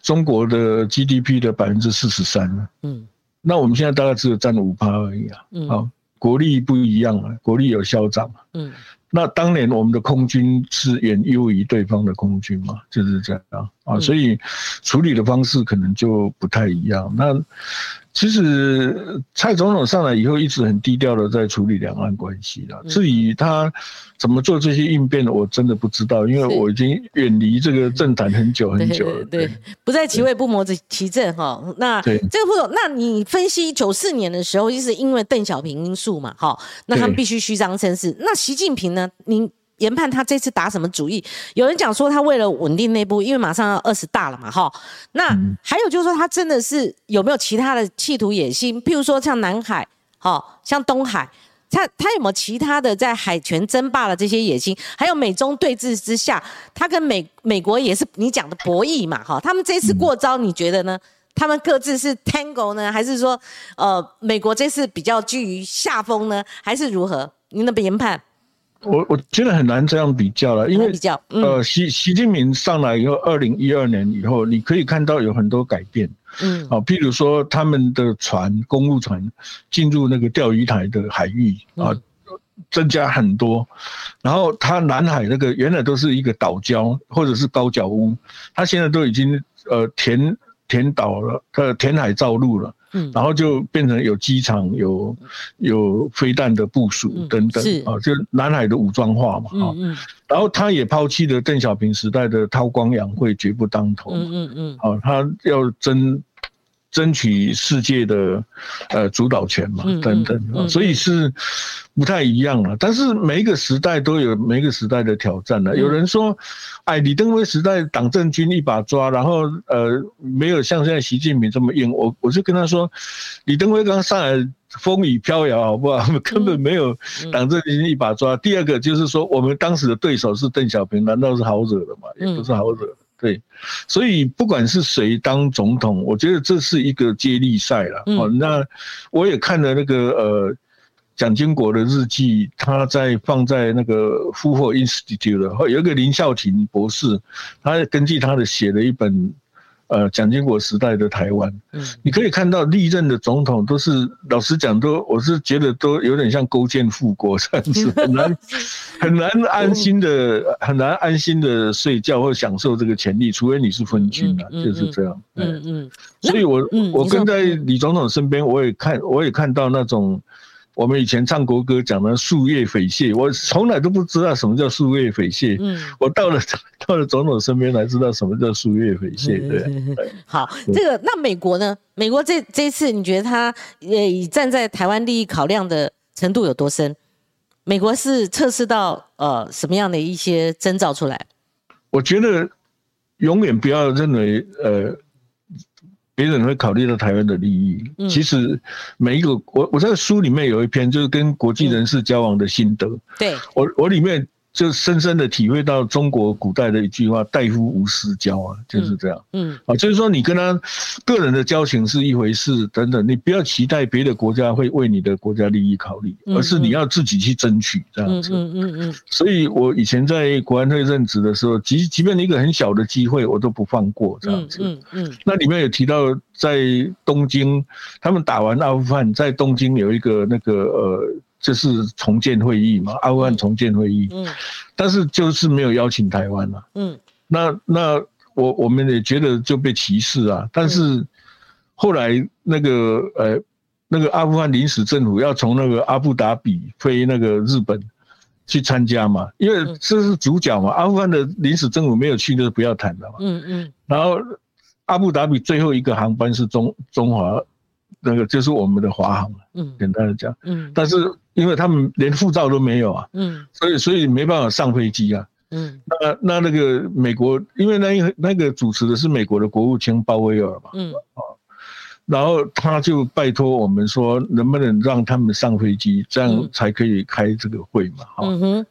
中国的 GDP 的百分之四十三，嗯，那我们现在大概只有占了五趴而已啊，嗯，好。国力不一样了，国力有消长。嗯，那当年我们的空军是远优于对方的空军嘛，就是这样啊，所以处理的方式可能就不太一样。那。其实蔡总统上来以后，一直很低调的在处理两岸关系的。至于他怎么做这些应变的，我真的不知道，因为我已经远离这个政坛很久很久了。对，不在其位不谋其政哈。那这个副总，那你分析九四年的时候，就是因为邓小平因素嘛，哈，那他们必须虚张声势。那习近平呢？您？研判他这次打什么主意？有人讲说他为了稳定内部，因为马上要二十大了嘛，哈。那还有就是说他真的是有没有其他的企图野心？譬如说像南海，哈，像东海，他他有没有其他的在海权争霸的这些野心？还有美中对峙之下，他跟美美国也是你讲的博弈嘛，哈。他们这次过招，你觉得呢？他们各自是 tango 呢，还是说呃美国这次比较居于下风呢，还是如何？您的研判？我我觉得很难这样比较了，因为比较呃，习习近平上来以后，二零一二年以后，你可以看到有很多改变，嗯，啊，譬如说他们的船，公务船进入那个钓鱼台的海域啊，增加很多，然后他南海那个原来都是一个岛礁或者是高脚屋，他现在都已经呃填填岛了，呃填海造陆了。嗯，然后就变成有机场、有有飞弹的部署等等啊，就南海的武装化嘛啊。嗯然后他也抛弃了邓小平时代的韬光养晦、绝不当头。嗯嗯嗯。啊，他要争争取世界的呃主导权嘛，等等。所以是。不太一样了，但是每一个时代都有每一个时代的挑战了。有人说，哎，李登辉时代党政军一把抓，然后呃，没有像现在习近平这么硬。我我就跟他说，李登辉刚上来风雨飘摇，好不好？根本没有党政军一把抓。第二个就是说，我们当时的对手是邓小平，难道是好惹的吗？也不是好惹。对，所以不管是谁当总统，我觉得这是一个接力赛了。哦，那我也看了那个呃。蒋经国的日记，他在放在那个 Fuller Institute 有一个林孝廷博士，他根据他的写了一本。呃，蒋经国时代的台湾，嗯，你可以看到历任的总统都是，老实讲，都我是觉得都有点像勾践复国这样子，很难很难安心的，很难安心的睡觉或享受这个权利，除非你是昏君啊，就是这样。嗯嗯，所以我我跟在李总统身边，我也看我也看到那种。我们以前唱国歌讲的树叶匪蟹，我从来都不知道什么叫树叶匪蟹。嗯，我到了 到了总统身边才知道什么叫树叶匪蟹。对，好，这个那美国呢？美国这这一次，你觉得他呃以站在台湾利益考量的程度有多深？美国是测试到呃什么样的一些征兆出来？我觉得永远不要认为呃。别人会考虑到台湾的利益。其实每一个我我在书里面有一篇就是跟国际人士交往的心得。对我我里面。就深深的体会到中国古代的一句话“大夫无私交”啊，就是这样。嗯，啊，就是说你跟他个人的交情是一回事，等等，你不要期待别的国家会为你的国家利益考虑，而是你要自己去争取这样子。嗯嗯嗯。所以我以前在国安会任职的时候，即即便一个很小的机会，我都不放过这样子。嗯嗯。那里面有提到，在东京，他们打完阿富汗，在东京有一个那个呃。这是重建会议嘛？阿富汗重建会议，嗯，但是就是没有邀请台湾了，嗯，那那我我们也觉得就被歧视啊。但是后来那个呃那个阿富汗临时政府要从那个阿布达比飞那个日本去参加嘛，因为这是主角嘛。阿富汗的临时政府没有去，就是不要谈了嘛，嗯嗯。然后阿布达比最后一个航班是中中华。那个就是我们的华航嗯，简单的讲，嗯，但是因为他们连护照都没有啊，嗯，所以所以没办法上飞机啊，嗯，那那那个美国，因为那那个主持的是美国的国务卿鲍威尔嘛，嗯，啊，然后他就拜托我们说，能不能让他们上飞机，这样才可以开这个会嘛，哈，嗯哼，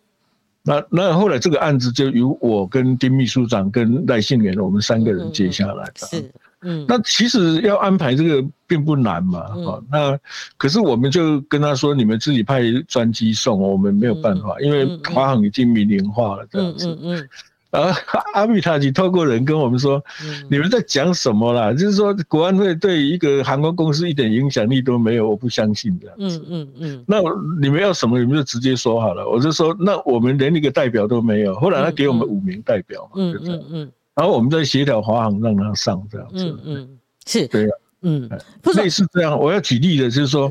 那那后来这个案子就由我跟丁秘书长跟赖信元我们三个人接下来的，是。嗯，那其实要安排这个并不难嘛，哈，那可是我们就跟他说，你们自己派专机送，我们没有办法，因为华航已经民营化了这样子。嗯嗯。啊，阿米塔吉透过人跟我们说，你们在讲什么啦？就是说国安会对一个航空公司一点影响力都没有，我不相信这样子。嗯嗯嗯。那你们要什么，你们就直接说好了。我就说，那我们连一个代表都没有。后来他给我们五名代表嘛，嗯嗯嗯。然后我们再协调华航让他上这样子，嗯嗯，是，对啊，嗯，类似这样。我要举例的就是说，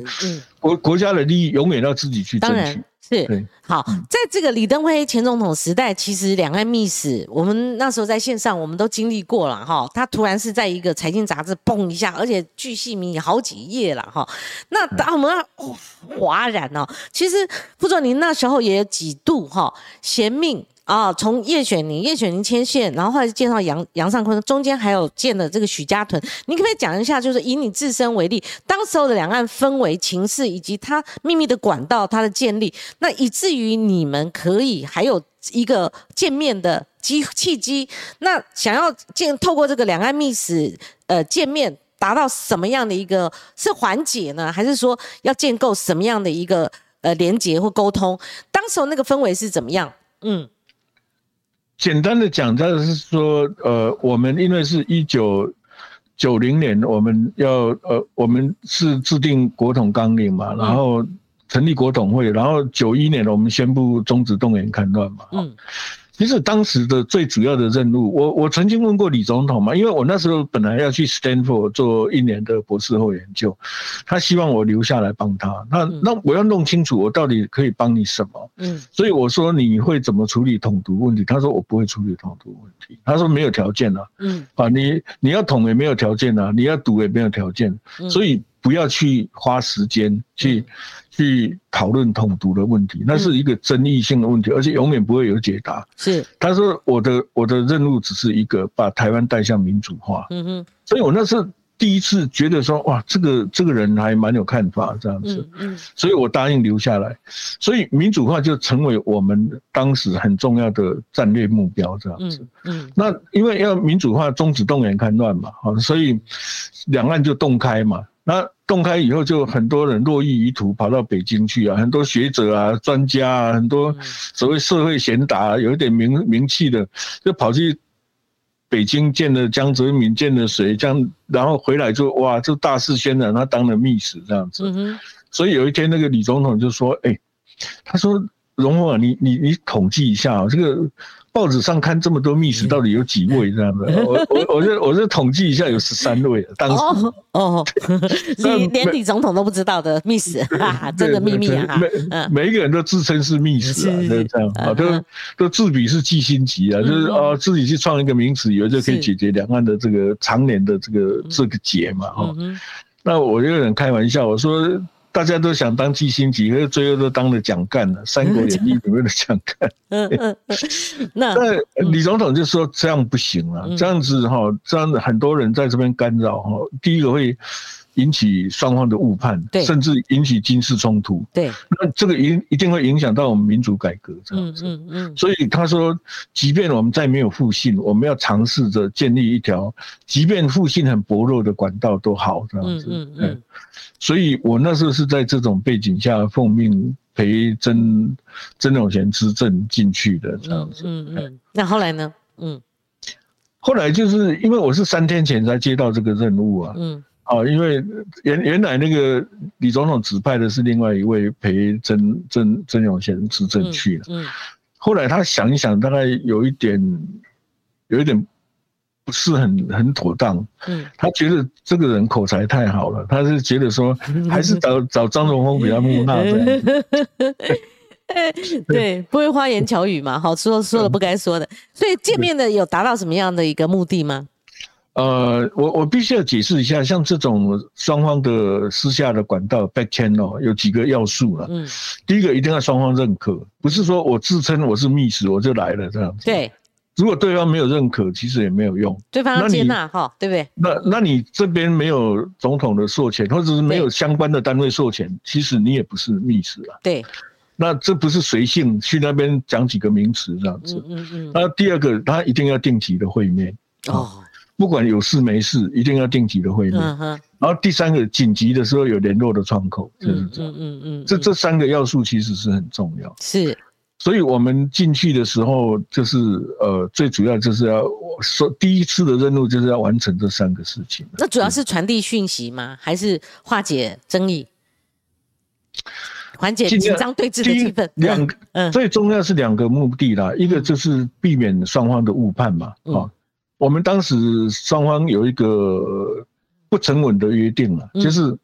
国国家的利益永远要自己去争取。是，好，在这个李登辉前总统时代，其实两岸密使，我们那时候在线上，我们都经历过了哈。他突然是在一个财经杂志嘣一下，而且巨细靡好几页了哈。那当我们哗然哦，其实傅总您那时候也有几度哈嫌命。啊，从叶选宁、叶选宁牵线，然后后来介绍杨杨尚昆，中间还有建的这个许家屯，你可不可以讲一下？就是以你自身为例，当时候的两岸氛围、情势，以及它秘密的管道它的建立，那以至于你们可以还有一个见面的机契机，那想要见透过这个两岸密使呃见面，达到什么样的一个是缓解呢？还是说要建构什么样的一个呃连接或沟通？当时候那个氛围是怎么样？嗯。简单的讲，就是说，呃，我们因为是一九九零年，我们要，呃，我们是制定国统纲领嘛，然后成立国统会，然后九一年我们宣布终止动员戡乱嘛，嗯。其实当时的最主要的任务，我我曾经问过李总统嘛，因为我那时候本来要去 Stanford 做一年的博士后研究，他希望我留下来帮他。那那我要弄清楚我到底可以帮你什么。嗯，所以我说你会怎么处理统独问题？他说我不会处理统独问题。他说没有条件啊。嗯，啊你你要统也没有条件啊，你要独也没有条件，所以不要去花时间去。去讨论统独的问题，那是一个争议性的问题，而且永远不会有解答。是，他说我的我的任务只是一个把台湾带向民主化。嗯哼，所以我那是第一次觉得说，哇，这个这个人还蛮有看法这样子。嗯嗯，所以我答应留下来，所以民主化就成为我们当时很重要的战略目标这样子。嗯嗯，那因为要民主化，终止动员戡乱嘛，好，所以两岸就动开嘛。那洞开以后，就很多人落意于途，跑到北京去啊，很多学者啊、专家啊，很多所谓社会贤达，有一点名名气的，就跑去北京见了江泽民，见了谁，这样，然后回来就哇，就大肆渲染他当了密使这样子。所以有一天，那个李总统就说：“哎，他说。”荣宏啊，你你你统计一下啊，这个报纸上看这么多密使，到底有几位这样的？我我我这我这统计一下，有十三位。当时哦哦，连连李总统都不知道的密使，真的秘密啊！每每一个人都自称是密使啊，就这样啊，都都自比是记心级啊，就是啊自己去创一个名词，以为就可以解决两岸的这个常年的这个这个结嘛哈。那我有点开玩笑，我说。大家都想当基辛级，可是最后都当了蒋干了。《三国演义》里面的蒋干。嗯嗯那 李总统就说这样不行了，这样子哈，这样子很多人在这边干扰哈。第一个会引起双方的误判，甚至引起军事冲突。对，那这个一一定会影响到我们民主改革这样子。嗯嗯嗯。所以他说，即便我们再没有复信，我们要尝试着建立一条，即便复信很薄弱的管道都好这样子。嗯嗯嗯。所以我那时候是在这种背景下奉命陪曾曾永贤执政进去的这样子。嗯嗯。那后来呢？嗯。后来就是因为我是三天前才接到这个任务啊。嗯。啊，因为原原来那个李总统指派的是另外一位陪曾曾曾永贤执政去了。嗯。后来他想一想，大概有一点，有一点。不是很很妥当，嗯，他觉得这个人口才太好了，他是觉得说 还是找找张荣峰比较木讷的，对，不会花言巧语嘛，好说说了不该说的，所以见面的有达到什么样的一个目的吗？呃，我我必须要解释一下，像这种双方的私下的管道 back channel 有几个要素了，嗯，第一个一定要双方认可，不是说我自称我是密使我就来了这样子，对。如果对方没有认可，其实也没有用。对方要接纳哈，对不对？那那你这边没有总统的授权，或者是没有相关的单位授权，其实你也不是密使啊。对。那这不是随性去那边讲几个名词这样子。嗯嗯嗯。那第二个，他一定要定期的会面哦，不管有事没事，一定要定期的会面。然后第三个，紧急的时候有联络的窗口，就是这样。嗯嗯嗯。这这三个要素其实是很重要。是。所以我们进去的时候，就是呃，最主要就是要说第一次的任务就是要完成这三个事情。那主要是传递讯息吗？还是化解争议、缓解紧张对峙的气氛？两个，嗯，最重要是两个目的啦。一个就是避免双方的误判嘛。啊，我们当时双方有一个不成文的约定了，就是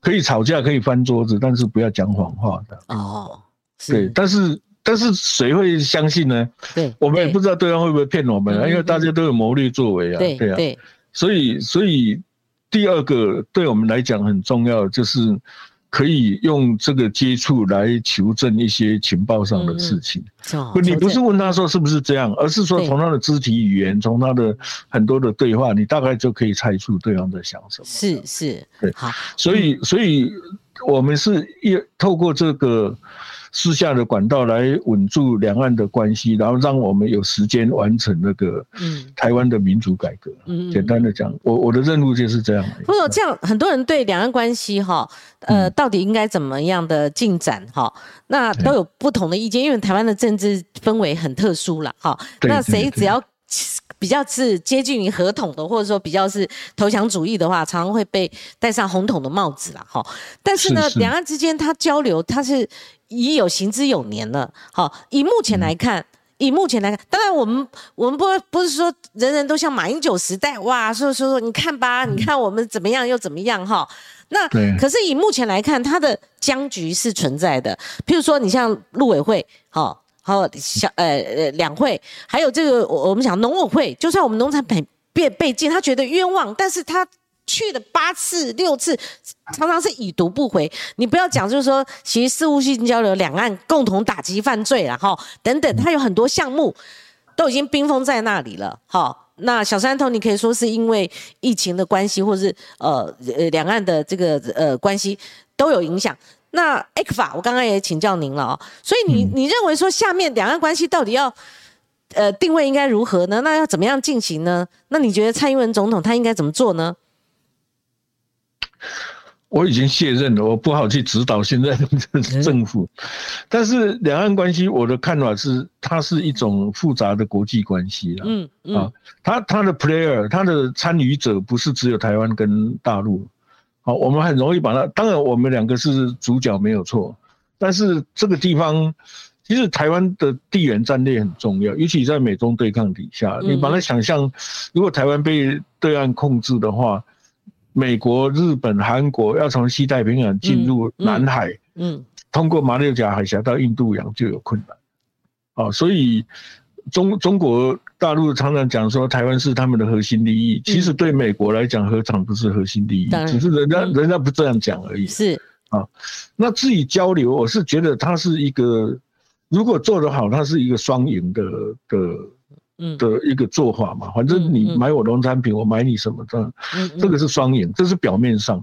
可以吵架，可以翻桌子，但是不要讲谎话的。哦，对，但是。但是谁会相信呢？对，我们也不知道对方会不会骗我们啊，因为大家都有谋略作为啊，对啊，所以所以第二个对我们来讲很重要，就是可以用这个接触来求证一些情报上的事情。不，你不是问他说是不是这样，而是说从他的肢体语言，从他的很多的对话，你大概就可以猜出对方在想什么。是是，对，好，所以所以我们是也透过这个。私下的管道来稳住两岸的关系，然后让我们有时间完成那个嗯台湾的民主改革。嗯，简单的讲，我我的任务就是这样。不过这样，很多人对两岸关系哈，呃，到底应该怎么样的进展哈，那都有不同的意见，因为台湾的政治氛围很特殊了哈。那谁只要比较是接近于合统的，或者说比较是投降主义的话，常常会被戴上红统的帽子了哈。但是呢，两岸之间它交流，它是。已有行之有年了，好，以目前来看，以目前来看，当然我们我们不不是说人人都像马英九时代哇，说说说，你看吧，你看我们怎么样又怎么样哈，那可是以目前来看，它的僵局是存在的。譬如说，你像陆委会，好，好小呃呃两会，还有这个我我们讲农委会，就算我们农产品被被禁，他觉得冤枉，但是他。去了八次六次，常常是已读不回。你不要讲，就是说，其实事务性交流，两岸共同打击犯罪然后等等，它有很多项目都已经冰封在那里了。好，那小山头，你可以说是因为疫情的关系，或是呃呃两岸的这个呃关系都有影响。那 A 克法，我刚刚也请教您了哦。所以你你认为说，下面两岸关系到底要呃定位应该如何呢？那要怎么样进行呢？那你觉得蔡英文总统他应该怎么做呢？我已经卸任了，我不好去指导现在的 政府。但是两岸关系，我的看法是，它是一种复杂的国际关系了。嗯嗯，啊，它它的 player，它的参与者不是只有台湾跟大陆。好，我们很容易把它，当然我们两个是主角没有错，但是这个地方其实台湾的地缘战略很重要，尤其在美中对抗底下，你把它想象，如果台湾被对岸控制的话。美国、日本、韩国要从西太平洋进入南海，嗯，通过马六甲海峡到印度洋就有困难，啊，所以中中国大陆常常讲说台湾是他们的核心利益，其实对美国来讲何尝不是核心利益？只是人家人家不这样讲而已。是啊，那至于交流，我是觉得它是一个，如果做得好，它是一个双赢的的。的一个做法嘛，反正你买我农产品，我买你什么的，这个是双赢，这是表面上。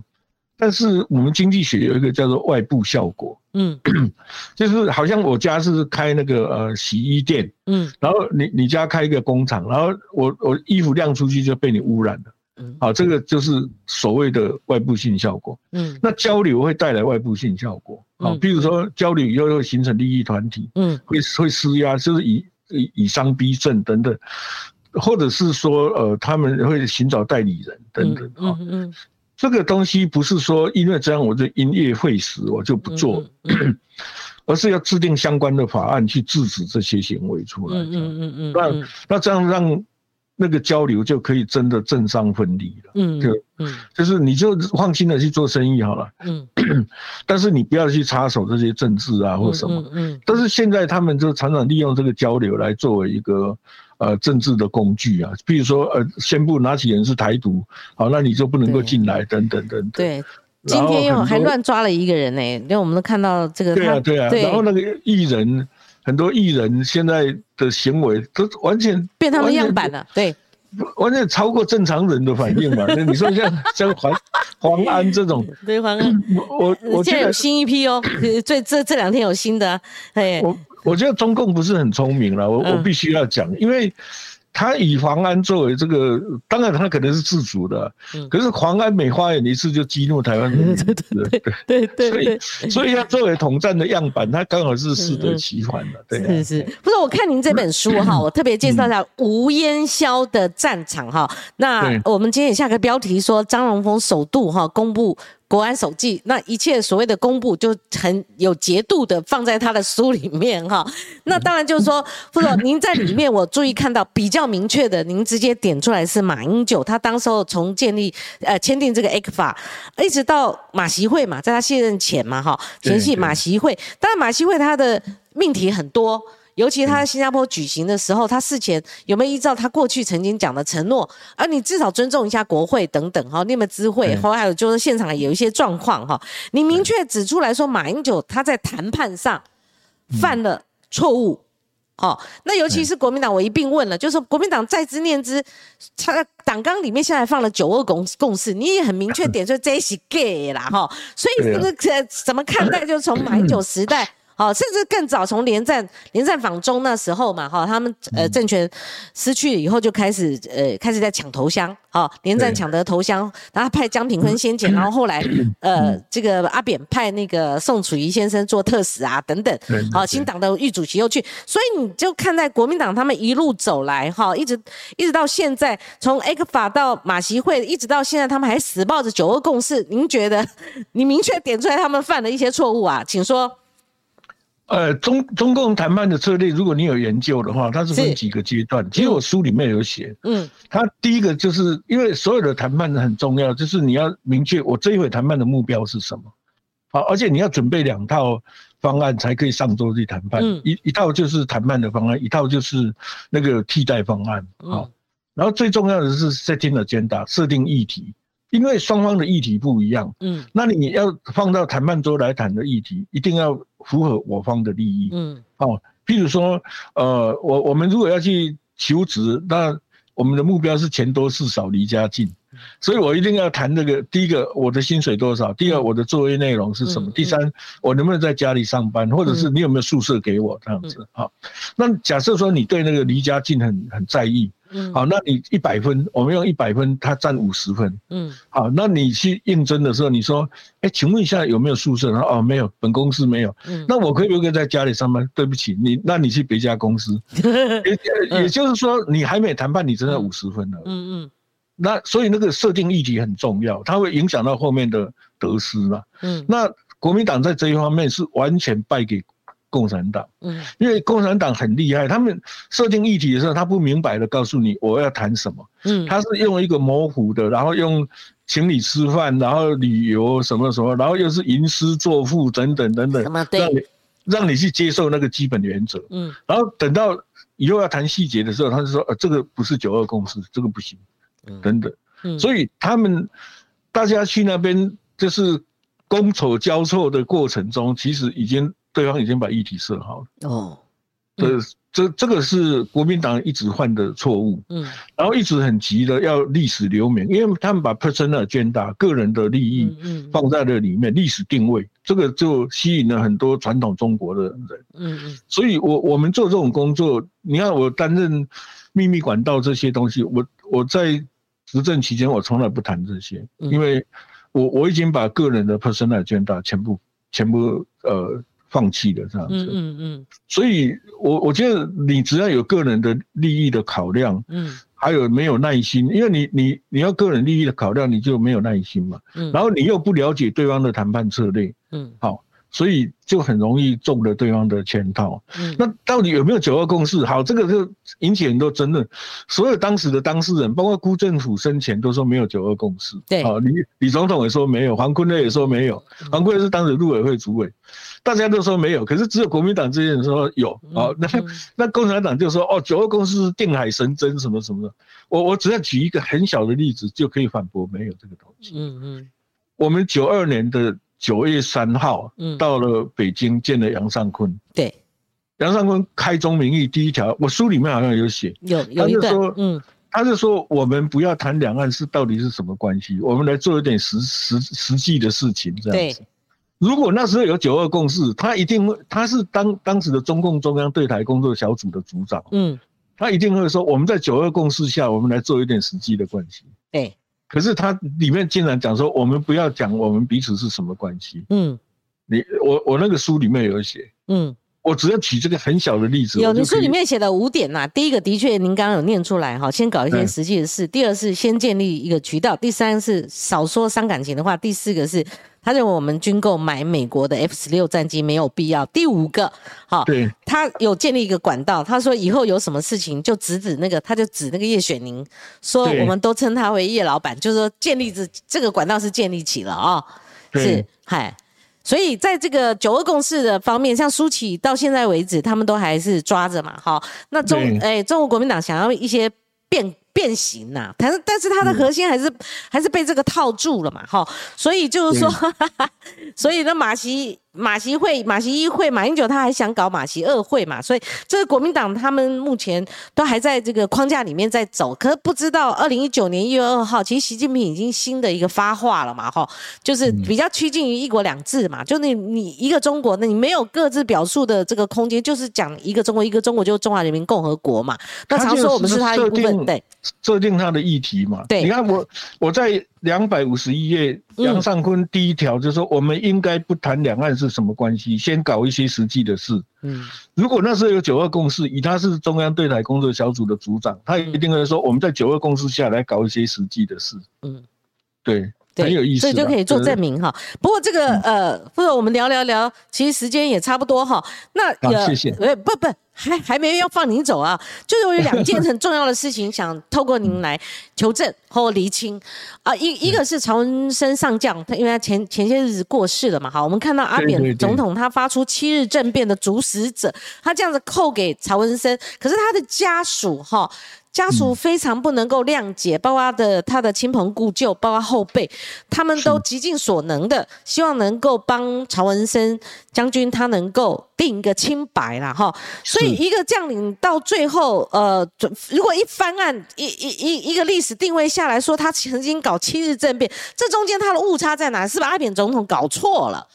但是我们经济学有一个叫做外部效果，嗯，就是好像我家是开那个呃洗衣店，嗯，然后你你家开一个工厂，然后我我衣服晾出去就被你污染了，嗯，好，这个就是所谓的外部性效果，嗯，那交流会带来外部性效果，好，比如说交流以后会形成利益团体，嗯，会会施压，就是以。以以商逼政等等，或者是说，呃，他们会寻找代理人等等啊。嗯嗯，这个东西不是说因为这样我就因噎废食，我就不做，而是要制定相关的法案去制止这些行为出来。嗯嗯嗯嗯，那那这样让。那个交流就可以真的政商分离了，嗯，就嗯，就是你就放心的去做生意好了，嗯，但是你不要去插手这些政治啊或什么，嗯，但是现在他们就常常利用这个交流来作为一个呃政治的工具啊，比如说呃宣布哪几人是台独，好，那你就不能够进来等等等等，对，今天又还乱抓了一个人呢，因为我们都看到这个，对啊对啊，然后那个艺人。很多艺人现在的行为都完全变他们样板了，对，完全超过正常人的反应嘛。那你说像 像黄黄安这种，对黄安，我我现在有新一批哦，最 这这两天有新的，哎，我 我觉得中共不是很聪明了，我我必须要讲，因为。他以黄安作为这个，当然他可能是自主的，可是黄安每发言一次就激怒台湾人，对对对所以所以他作为统战的样板，他刚好是适得其反的，对。是是，不是我看您这本书哈，我特别介绍一下吴烟霄的战场哈，那我们今天也下个标题说张荣峰首度哈公布。国安手记，那一切所谓的公布就很有节度的放在他的书里面哈。那当然就是说，傅总您在里面我注意看到比较明确的，您直接点出来是马英九，他当时候从建立呃签订这个 A 克法，一直到马习会嘛，在他卸任前嘛哈，前夕马习会，当然马习会他的命题很多。尤其他在新加坡举行的时候，他事前有没有依照他过去曾经讲的承诺？而你至少尊重一下国会等等哈，你有没有知会？后还有就是现场有一些状况哈，你明确指出来说马英九他在谈判上犯了错误，哦，那尤其是国民党，我一并问了，就是国民党在之念之，他党纲里面现在放了九二共共识，你也很明确点 说这是 gay 啦哈，所以这个怎么看待？就是从马英九时代。好，甚至更早从连战连战访中那时候嘛，哈，他们呃政权失去了以后就开始呃开始在抢头香，好，连战抢得头香，然后派江品坤先遣，然后后来 呃这个阿扁派那个宋楚瑜先生做特使啊等等，好，新党的玉主席又去，所以你就看在国民党他们一路走来哈，一直一直到现在，从 X 法到马习会，一直到现在，他们还死抱着九二共识，您觉得 你明确点出来他们犯了一些错误啊，请说。呃，中中共谈判的策略，如果你有研究的话，它是分几个阶段。其实我书里面有写，嗯，它第一个就是因为所有的谈判很重要，就是你要明确我这一回谈判的目标是什么，好，而且你要准备两套方案才可以上桌去谈判，一一套就是谈判的方案，一套就是那个替代方案，好，然后最重要的是 setting agenda 设定议题。因为双方的议题不一样，嗯，那你要放到谈判桌来谈的议题，一定要符合我方的利益，嗯，哦，譬如说，呃，我我们如果要去求职，那我们的目标是钱多事少离家近，所以我一定要谈这个。第一个，我的薪水多少；第二，我的作业内容是什么；第三，我能不能在家里上班，或者是你有没有宿舍给我这样子？好，那假设说你对那个离家近很很在意。嗯，好，那你一百分，我们用一百分，他占五十分。嗯，好，那你去应征的时候，你说，哎，请问一下有没有宿舍？然后哦，没有，本公司没有。嗯，那我可不可以在家里上班？对不起，你那你去别家公司。也也就是说，你还没谈判，你真的五十分了。嗯嗯。那所以那个设定议题很重要，它会影响到后面的得失嘛。嗯。那国民党在这一方面是完全败给。共产党，嗯，因为共产党很厉害，他们设定议题的时候，他不明白的告诉你我要谈什么，嗯，他是用一个模糊的，然后用请你吃饭，然后旅游什么什么，然后又是吟诗作赋等等等等，让你让你去接受那个基本原则，嗯，然后等到以后要谈细节的时候，他就说，呃，这个不是九二共识，这个不行，等等，嗯，所以他们大家去那边就是觥筹交错的过程中，其实已经。对方已经把议题设好了。哦，这这这个是国民党一直犯的错误，嗯，然后一直很急的要历史留名，因为他们把 personal agenda 个人的利益放在了里面，历史定位这个就吸引了很多传统中国的人，嗯嗯，所以我我们做这种工作，你看我担任秘密管道这些东西，我我在执政期间我从来不谈这些，因为我我已经把个人的 personal agenda 全部全部呃。放弃了这样子，嗯嗯嗯，所以我我觉得你只要有个人的利益的考量，嗯，还有没有耐心，因为你你你要个人利益的考量，你就没有耐心嘛，嗯，然后你又不了解对方的谈判策略，嗯，好。所以就很容易中了对方的圈套。嗯，那到底有没有九二共识？好，这个就引起很多争论。所有当时的当事人，包括辜政府生前都说没有九二共识。对，啊，李李总统也说没有，黄坤烈也说没有。黄坤烈是当时陆委会主委，大家都说没有，可是只有国民党这些人说有。啊，那那共产党就说哦，九二共识是定海神针什么什么的。我我只要举一个很小的例子就可以反驳没有这个东西。嗯嗯，我们九二年的。九月三号，嗯，到了北京见了杨尚昆。对，杨尚昆开宗明义第一条，我书里面好像有写，有有一说，嗯，他就说我们不要谈两岸是到底是什么关系，我们来做一点实实实际的事情，这样子。如果那时候有九二共识，他一定会，他是当当时的中共中央对台工作小组的组长，嗯，他一定会说，我们在九二共识下，我们来做一点实际的关系。对。可是他里面竟然讲说，我们不要讲我们彼此是什么关系。嗯，你我我那个书里面有写。嗯，我只要举这个很小的例子。有你书里面写的五点呐，第一个的确您刚刚有念出来哈，先搞一些实际的事；第二是先建立一个渠道；第三是少说伤感情的话；第四个是。他认为我们军购买美国的 F 十六战机没有必要。第五个，好，他有建立一个管道。他说以后有什么事情就指指那个，他就指那个叶雪宁，说我们都称他为叶老板，就是说建立这这个管道是建立起了啊，是嗨。所以在这个九二共识的方面，像苏启到现在为止，他们都还是抓着嘛，好，那中哎中国国民党想要一些变。变形呐，但是但是它的核心还是还是被这个套住了嘛，哈，所以就是说，所以呢，马习。马习会、马习一会、马英九他还想搞马习二会嘛？所以这个国民党他们目前都还在这个框架里面在走，可是不知道二零一九年一月二号，其实习近平已经新的一个发话了嘛？哈，就是比较趋近于一国两制嘛，就你你一个中国，那你没有各自表述的这个空间，就是讲一个中国，一个中国就是中华人民共和国嘛。那常说我们是他一部分，对，设定他的议题嘛。对，你看我我在。两百五十一页，杨尚昆第一条就是说，我们应该不谈两岸是什么关系，先搞一些实际的事。嗯，如果那时候有九二共识，以他是中央对台工作小组的组长，他一定会说，我们在九二共识下来搞一些实际的事。嗯，对，很有意思，所以就可以做证明哈。不过这个呃，或者我们聊聊聊，其实时间也差不多哈。那谢谢。呃，不不。还还没要放您走啊，就是有两件很重要的事情，想透过您来求证或厘清啊。一一个是曹文生上将，他因为他前前些日子过世了嘛，好，我们看到阿扁总统他发出七日政变的主使者，他这样子扣给曹文生，可是他的家属哈。家属非常不能够谅解，包括的他的亲朋故旧，包括后辈，他们都极尽所能的，希望能够帮曹文生将军他能够定一个清白啦，哈。所以一个将领到最后，呃，如果一翻案，一一一一个历史定位下来说他曾经搞七日政变，这中间他的误差在哪？是不是阿扁总统搞错了？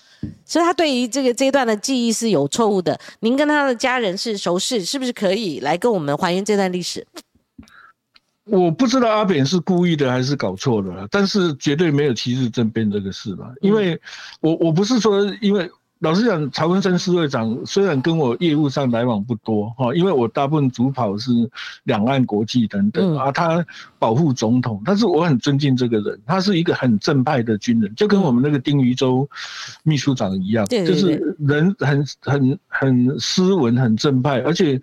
所以他对于这个这一段的记忆是有错误的。您跟他的家人是熟识，是不是可以来跟我们还原这段历史？我不知道阿扁是故意的还是搞错了，但是绝对没有七日政变这个事吧？因为我我不是说因为。老实讲，曹文生司会长虽然跟我业务上来往不多哈，因为我大部分主跑是两岸国际等等啊，他保护总统，但是我很尊敬这个人，他是一个很正派的军人，就跟我们那个丁于洲秘书长一样，就是人很很很斯文、很正派，而且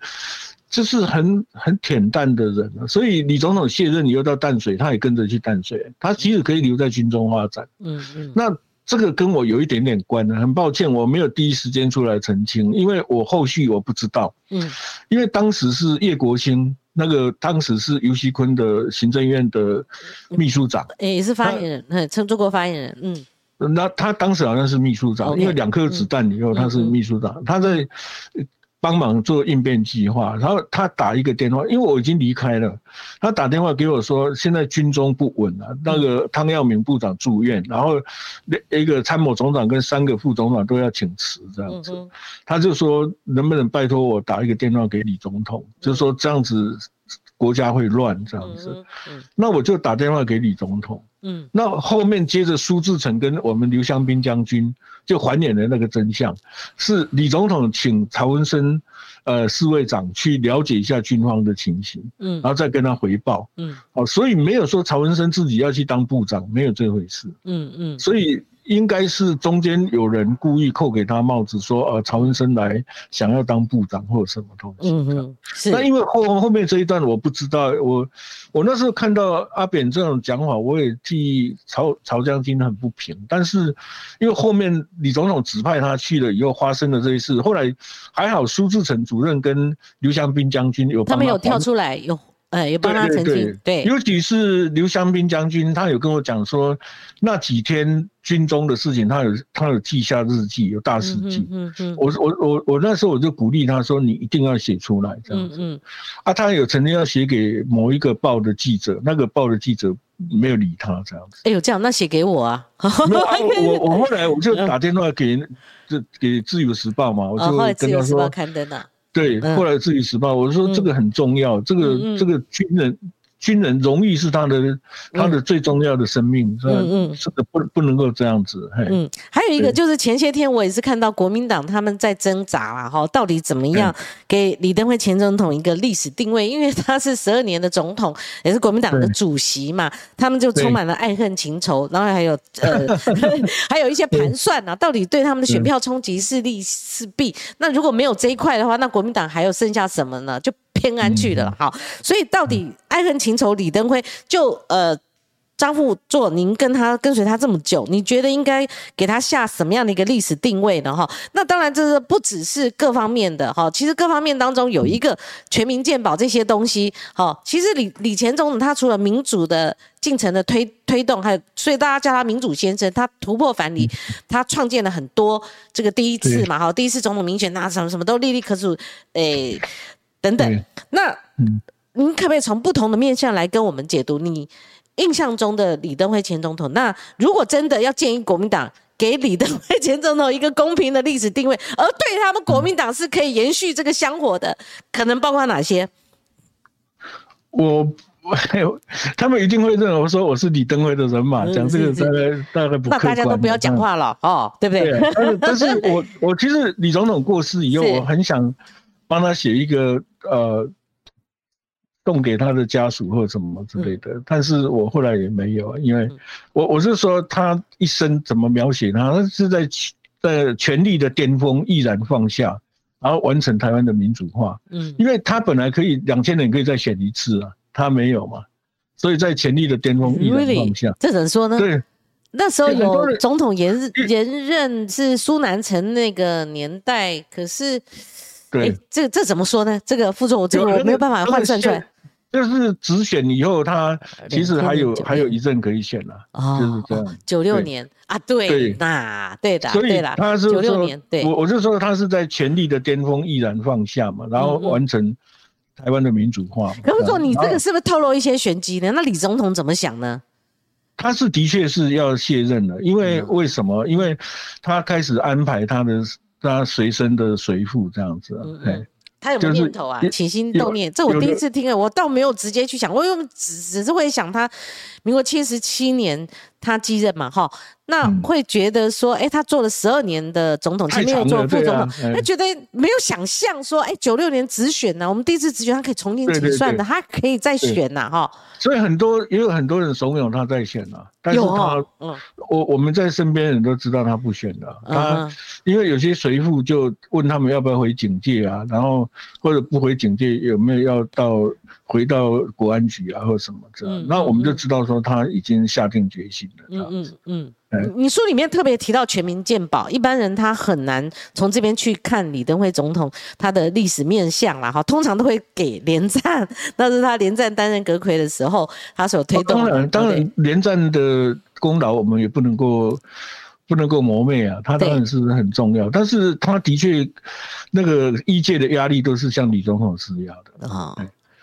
就是很很恬淡的人。所以李总统卸任以后到淡水，他也跟着去淡水，他其实可以留在军中发展。嗯嗯，那。这个跟我有一点点关很抱歉我没有第一时间出来澄清，因为我后续我不知道，嗯，因为当时是叶国兴，那个当时是尤熙坤的行政院的秘书长，也是发言人，称中国发言人，嗯，那他当时好像是秘书长，因为两颗子弹以后他是秘书长，他在。帮忙做应变计划，然后他打一个电话，因为我已经离开了，他打电话给我说，现在军中不稳了，那个汤耀明部长住院，然后一个参谋总长跟三个副总长都要请辞，这样子，他就说能不能拜托我打一个电话给李总统，就是说这样子国家会乱这样子，那我就打电话给李总统。嗯，那后面接着苏志成跟我们刘湘斌将军就还原了那个真相，是李总统请曹文生，呃，侍卫长去了解一下军方的情形，嗯，然后再跟他回报，嗯，好，所以没有说曹文生自己要去当部长，没有这回事，嗯嗯，所以。应该是中间有人故意扣给他帽子，说呃曹文生来想要当部长或者什么东西。嗯嗯，是。那因为后后面这一段我不知道，我我那时候看到阿扁这种讲法，我也替曹曹将军很不平。但是因为后面李总统指派他去了以后，发生了这一事，后来还好苏志成主任跟刘祥斌将军有他们有跳出来有。呃，也帮他澄清，对，尤其是刘湘斌将军，他有跟我讲说，那几天军中的事情，他有他有记下日记，有大事记。嗯嗯，我我我我那时候我就鼓励他说，你一定要写出来这样子。嗯嗯，啊，他有曾经要写给某一个报的记者，那个报的记者没有理他这样子。哎呦，这样那写给我啊？我我后来我就打电话给这给自由时报嘛，我就跟他说刊登了。对，后来自己死报，我说这个很重要，这个这个军人。军人荣誉是他的他的最重要的生命，是吧？嗯嗯，是的，不不能够这样子。嗯，还有一个就是前些天我也是看到国民党他们在挣扎啦，哈，到底怎么样给李登辉前总统一个历史定位？因为他是十二年的总统，也是国民党的主席嘛，他们就充满了爱恨情仇，然后还有呃，还有一些盘算啊，到底对他们的选票冲击是利是弊？那如果没有这一块的话，那国民党还有剩下什么呢？就。偏安去了，好，所以到底爱恨情仇，李登辉就呃，张富作，您跟他跟随他这么久，你觉得应该给他下什么样的一个历史定位呢？哈，那当然这是不只是各方面的哈，其实各方面当中有一个全民健保这些东西，哈，其实李李前总统他除了民主的进程的推推动，还有所以大家叫他民主先生，他突破藩篱，他创建了很多这个第一次嘛，哈，第一次总统民选那什么什么都历历可数，诶。等等，那您可不可以从不同的面向来跟我们解读你印象中的李登辉前总统？那如果真的要建议国民党给李登辉前总统一个公平的历史定位，而对他们国民党是可以延续这个香火的，可能包括哪些？我我他们一定会认为说我是李登辉的人马，讲这个大概大概不那大家都不要讲话了哦，对不对？但是我 我其实李总统过世以后，我很想。帮他写一个呃，送给他的家属或什么之类的，但是我后来也没有，因为我我是说他一生怎么描写他，他是在在权力的巅峰毅然放下，然后完成台湾的民主化。嗯，因为他本来可以两千年可以再选一次啊，他没有嘛，所以在权力的巅峰毅然放下。这怎么说呢？对，那时候有总统延延任是苏南成那个年代，可是。对，这这怎么说呢？这个副总，我这个我没有办法换算出来。就是直选以后，他其实还有还有一阵可以选了，就是这样。九六年啊，对，那对的，所以他是九六年，对，我我就说他是在权力的巅峰毅然放下嘛，然后完成台湾的民主化。副总，你这个是不是透露一些玄机呢？那李总统怎么想呢？他是的确是要卸任了，因为为什么？因为他开始安排他的。他随身的随父这样子，他有没有念头啊？起心动念，这我第一次听啊，我倒没有直接去想，我用只只是会想他，民国七十七年他继任嘛，哈，那会觉得说，哎，他做了十二年的总统，前面又做副总统，他觉得没有想象说，哎，九六年直选呢，我们第一次直选他可以重新计算的，他可以再选呐，哈。所以很多也有很多人怂恿他再选啊，但是他，我我们在身边人都知道他不选的，他因为有些随父就问他们要不要回警界啊，然后或者不回警界有没有要到回到国安局啊或什么这样，那我们就知道说他已经下定决心了，嗯嗯嗯。你书里面特别提到全民健保，一般人他很难从这边去看李登辉总统他的历史面相啦，哈，通常都会给连战，那是他连战担任阁魁的时候，他所推动。当然，当然连战的功劳我们也不能够不能够磨灭啊，他当然是很重要，但是他的确那个一届的压力都是向李总统施压的啊。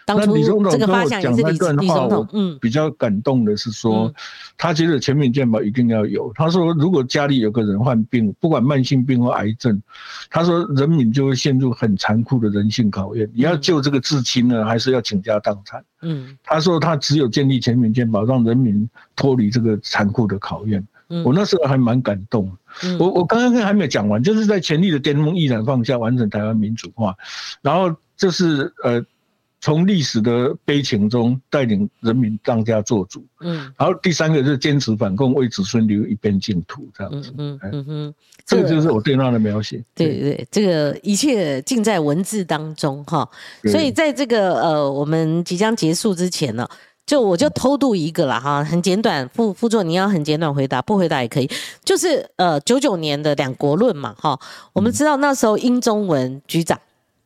那李总统跟我讲那段话，我比较感动的是说，他觉得全民健保一定要有。他说，如果家里有个人患病，不管慢性病或癌症，他说人民就会陷入很残酷的人性考验。你要救这个至亲呢，还是要倾家荡产？嗯，他说他只有建立全民健保，让人民脱离这个残酷的考验。我那时候还蛮感动。我我刚刚还没有讲完，就是在权力的巅峰毅然放下，完成台湾民主化，然后就是呃。从历史的悲情中带领人民当家做主，嗯，然后第三个是坚持反共，为子孙留一片净土，这样子，嗯嗯嗯，这个就是我对他的描写。对对，这个一切尽在文字当中哈。所以在这个呃，我们即将结束之前呢，就我就偷渡一个了哈，很简短，副副座你要很简短回答，不回答也可以。就是呃，九九年的两国论嘛哈，我们知道那时候英中文局长。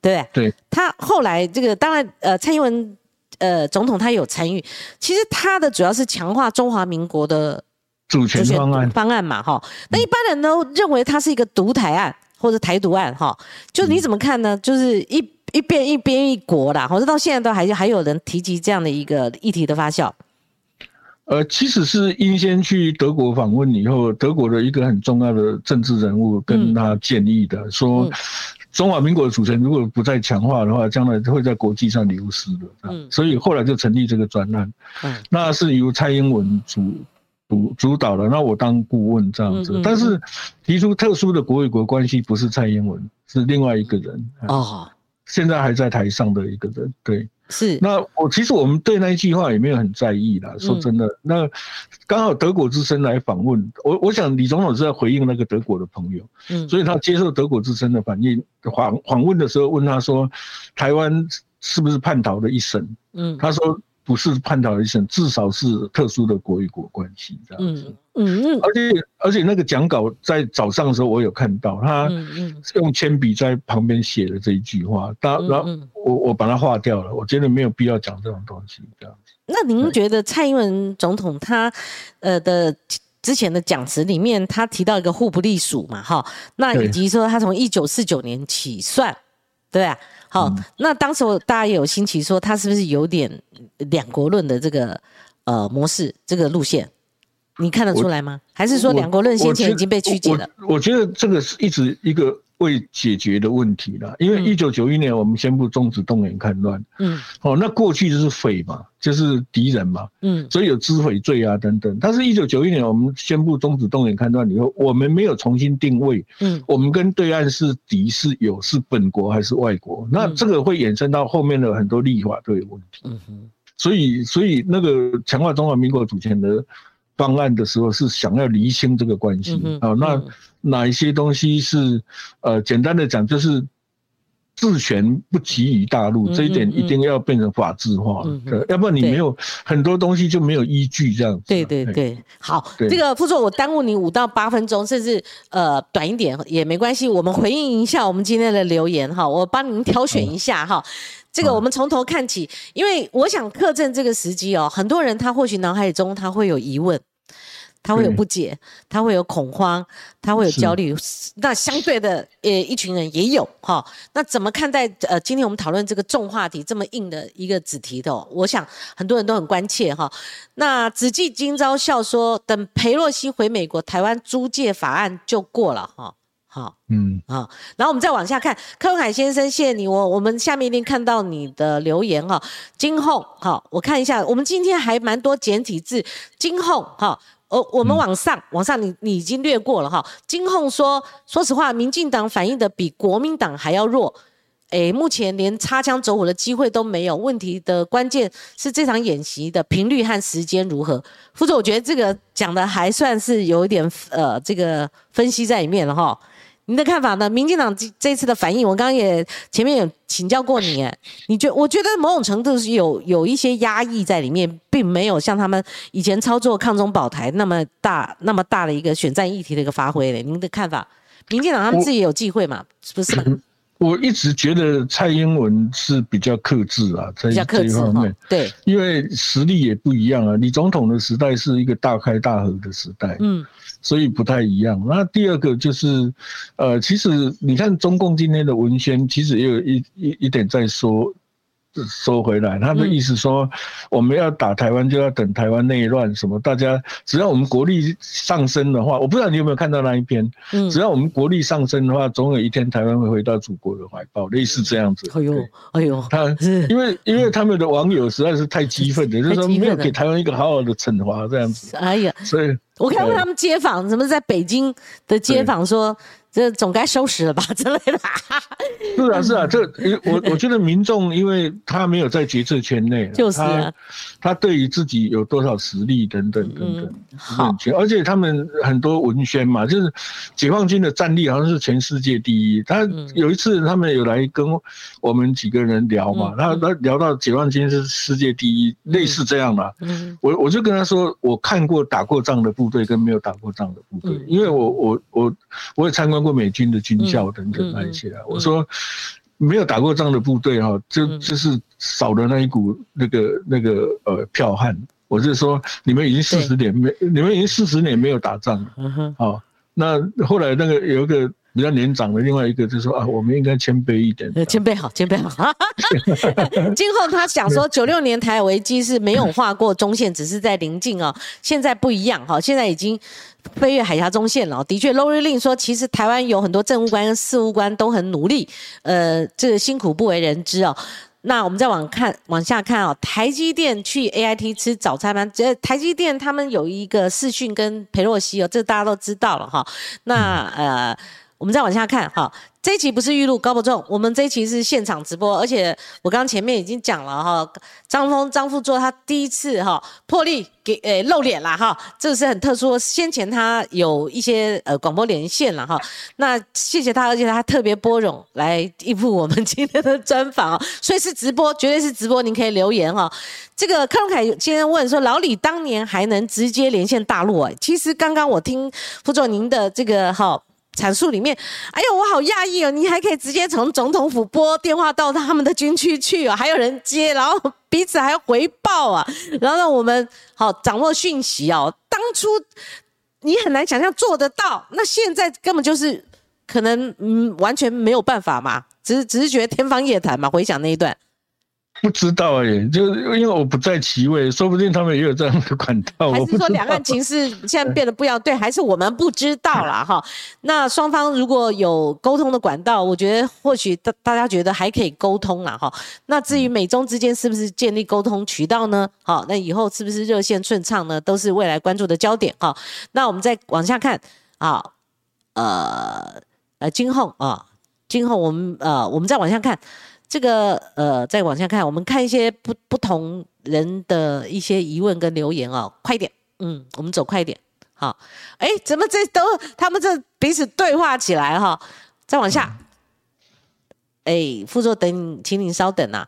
对对？他后来这个当然，呃，蔡英文呃总统他有参与，其实他的主要是强化中华民国的主权方案方案嘛，哈。那一般人都认为它是一个独台案或者台独案，哈。就你怎么看呢？就是一一边一边一国啦，或者到现在都还还有人提及这样的一个议题的发酵。呃，其实是英先去德国访问以后，德国的一个很重要的政治人物跟他建议的说。中华民国的主权如果不再强化的话，将来会在国际上流失的。嗯，所以后来就成立这个专案。嗯，那是由蔡英文主主主导的，那我当顾问这样子。但是提出特殊的国与国关系不是蔡英文，是另外一个人。哦，现在还在台上的一个人。对。是，那我其实我们对那一句话也没有很在意啦。说真的，那刚好德国之声来访问我，我想李总统是在回应那个德国的朋友，嗯，所以他接受德国之声的反应访访问的时候，问他说，台湾是不是叛逃的一生？嗯，他说。不是叛逃的一生，至少是特殊的国与国关系这样子。嗯嗯而且而且那个讲稿在早上的时候我有看到，他用铅笔在旁边写的这一句话，他然后我我把它划掉了，我觉得没有必要讲这种东西这样子。那您觉得蔡英文总统他呃的之前的讲词里面，他提到一个互不隶属嘛，哈，那以及说他从一九四九年起算，对啊。好，那当时大家也有新奇说，他是不是有点两国论的这个呃模式，这个路线，你看得出来吗？还是说两国论先前已经被曲解了？我觉得这个是一直一个。未解决的问题了，因为一九九一年我们宣布终止动员戡乱，嗯，哦，那过去就是匪嘛，就是敌人嘛，嗯，所以有知匪罪啊等等。但是，一九九一年我们宣布终止动员戡乱以后，我们没有重新定位，嗯，我们跟对岸是敌是友是本国还是外国？那这个会衍生到后面的很多立法都有问题，嗯哼，所以，所以那个强化中华民国主权的。方案的时候是想要厘清这个关系。啊，那哪一些东西是呃简单的讲就是治权不给予大陆这一点一定要变成法制化，要不然你没有很多东西就没有依据这样。对对对，好，这个副座我耽误你五到八分钟，甚至呃短一点也没关系，我们回应一下我们今天的留言哈，我帮您挑选一下哈。这个我们从头看起，因为我想克正这个时机哦，很多人他或许脑海中他会有疑问。他会有不解，他会有恐慌，他会有焦虑。那相对的，呃，一群人也有哈。那怎么看待？呃，今天我们讨论这个重话题，这么硬的一个子题的，我想很多人都很关切哈。那子季今朝笑说，等裴洛西回美国，台湾租借法案就过了哈。好，嗯，好，然后我们再往下看，柯文海先生，谢谢你，我我们下面一定看到你的留言哈。今后，好，我看一下，我们今天还蛮多简体字。今后，哈，哦，我们往上，往上，你你已经略过了哈。金控说，说实话，民进党反应的比国民党还要弱。诶，目前连擦枪走火的机会都没有。问题的关键是这场演习的频率和时间如何？副总，我觉得这个讲的还算是有一点呃，这个分析在里面了哈。您的看法呢？民进党这这次的反应，我刚刚也前面有请教过你，你觉我觉得某种程度是有有一些压抑在里面，并没有像他们以前操作抗中保台那么大那么大的一个选战议题的一个发挥嘞。您的看法？民进党他们自己有忌讳嘛？是不是吗？我一直觉得蔡英文是比较克制啊，在这一方面，对，因为实力也不一样啊。李总统的时代是一个大开大合的时代，嗯，所以不太一样。那第二个就是，呃，其实你看中共今天的文宣，其实也有一一一点在说。收回来，他的意思说，我们要打台湾就要等台湾内乱什么？大家只要我们国力上升的话，我不知道你有没有看到那一篇。嗯，只要我们国力上升的话，总有一天台湾会回到祖国的怀抱，类似这样子。哎呦，哎呦，他因为因为他们的网友实在是 太激愤了，就是说没有给台湾一个好好的惩罚这样子。哎呀，所以我看过他们街访，什么在北京的街访说。这总该收拾了吧之类的。是啊，是啊，这我我觉得民众，因为他没有在决策圈内，就是他对于自己有多少实力等等等等，好，而且他们很多文宣嘛，就是解放军的战力好像是全世界第一。他有一次他们有来跟我们几个人聊嘛，他他聊到解放军是世界第一，类似这样嘛。我我就跟他说，我看过打过仗的部队跟没有打过仗的部队，因为我我我我也参观过。美军的军校等等那一些啊，我说没有打过仗的部队哈，就就是少了那一股那个那个呃剽悍。我是说，你们已经四十年没，你们已经四十年没有打仗了。好，那后来那个有一个。比较年长的，另外一个就是说啊，我们应该谦卑一点。谦卑好，谦卑好。今后他想说，九六年台海危机是没有划过中线，只是在临近哦。现在不一样哈，现在已经飞越海峡中线了。的确，Lori Lin 说，其实台湾有很多政务官跟事务官都很努力，呃，这个辛苦不为人知哦。那我们再往看往下看哦，台积电去 A I T 吃早餐吗？这台积电他们有一个视讯跟裴洛西哦，这大家都知道了哈。那呃。我们再往下看，哈，这一期不是预录高不重，我们这一期是现场直播，而且我刚刚前面已经讲了哈，张峰张副座他第一次哈破例给诶露脸了哈，这个是很特殊，先前他有一些呃广播连线了哈，那谢谢他，而且他特别拨冗来应付我们今天的专访啊，所以是直播，绝对是直播，您可以留言哈。这个柯荣凯先生问说，老李当年还能直接连线大陆啊？其实刚刚我听副座您的这个哈。阐述里面，哎呦，我好讶异哦！你还可以直接从总统府拨电话到他们的军区去哦，还有人接，然后彼此还回报啊，然后让我们好掌握讯息哦。当初你很难想象做得到，那现在根本就是可能嗯完全没有办法嘛，只是只是觉得天方夜谭嘛。回想那一段。不知道哎，就因为我不在其位，说不定他们也有这样的管道。还是说两岸情势现在变得不一样？对，还是我们不知道啦 哈。那双方如果有沟通的管道，我觉得或许大大家觉得还可以沟通了哈。那至于美中之间是不是建立沟通渠道呢？好，那以后是不是热线顺畅呢？都是未来关注的焦点哈。那我们再往下看啊，呃呃，今后啊，今后我们呃，我们再往下看。这个呃，再往下看，我们看一些不不同人的一些疑问跟留言哦，快一点，嗯，我们走快一点，好，哎，怎么这都他们这彼此对话起来哈？再往下，哎，副座等，请您稍等啊，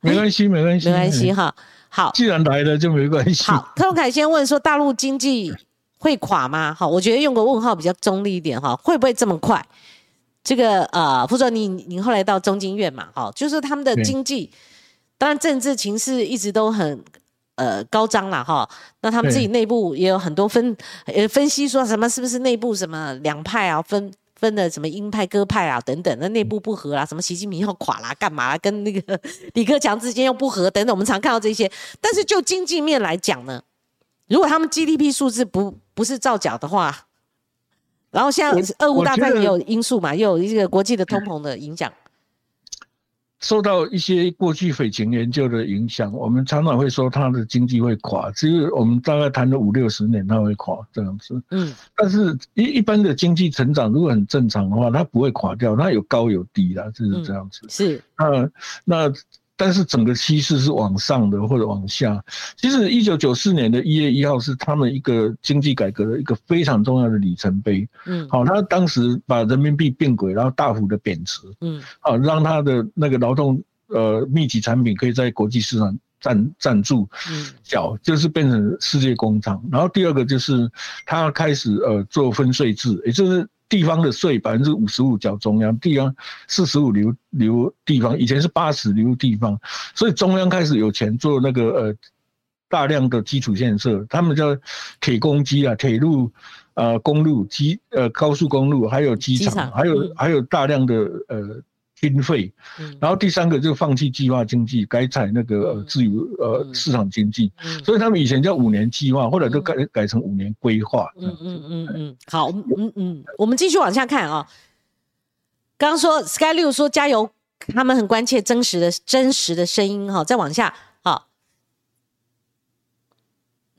没关系，没关系，没关系哈，好，既然来了就没关系。好，柯永凯先问说，大陆经济会垮吗？好，我觉得用个问号比较中立一点哈，会不会这么快？这个呃，副总，你你后来到中经院嘛，哈，就是他们的经济，当然政治情势一直都很呃高涨了哈。那他们自己内部也有很多分呃分析说什么是不是内部什么两派啊，分分的什么鹰派鸽派啊等等，那内部不和啊，什么习近平要垮啦，干嘛跟那个 李克强之间又不和等等，我们常看到这些。但是就经济面来讲呢，如果他们 GDP 数字不不是造假的话。然后像俄乌大战也有因素嘛，也有一个国际的通膨的影响。受到一些过去匪情研究的影响，我们常常会说它的经济会垮。其实我们大概谈了五六十年，它会垮这样子。嗯，但是一一般的经济成长如果很正常的话，它不会垮掉，它有高有低啦，就是这样子。是，那那。但是整个趋势是往上的或者往下。其实一九九四年的一月一号是他们一个经济改革的一个非常重要的里程碑。嗯，好，他当时把人民币变轨，然后大幅的贬值。嗯，好，让他的那个劳动呃密集产品可以在国际市场站站住脚，就是变成世界工厂。然后第二个就是他开始呃做分税制，也就是。地方的税百分之五十五缴中央，地方四十五留留地方，以前是八十留地方，所以中央开始有钱做那个呃大量的基础建设，他们叫铁公鸡啊，铁路、呃公路、机呃高速公路，还有机场，还有还有大量的呃。经费，然后第三个就放弃计划经济，改采那个自由呃市场经济，所以他们以前叫五年计划，后来都改改成五年规划。嗯嗯嗯嗯，好，嗯嗯，我们继续往下看啊。刚刚说 Sky 六说加油，他们很关切真实的真实的声音哈。再往下，好，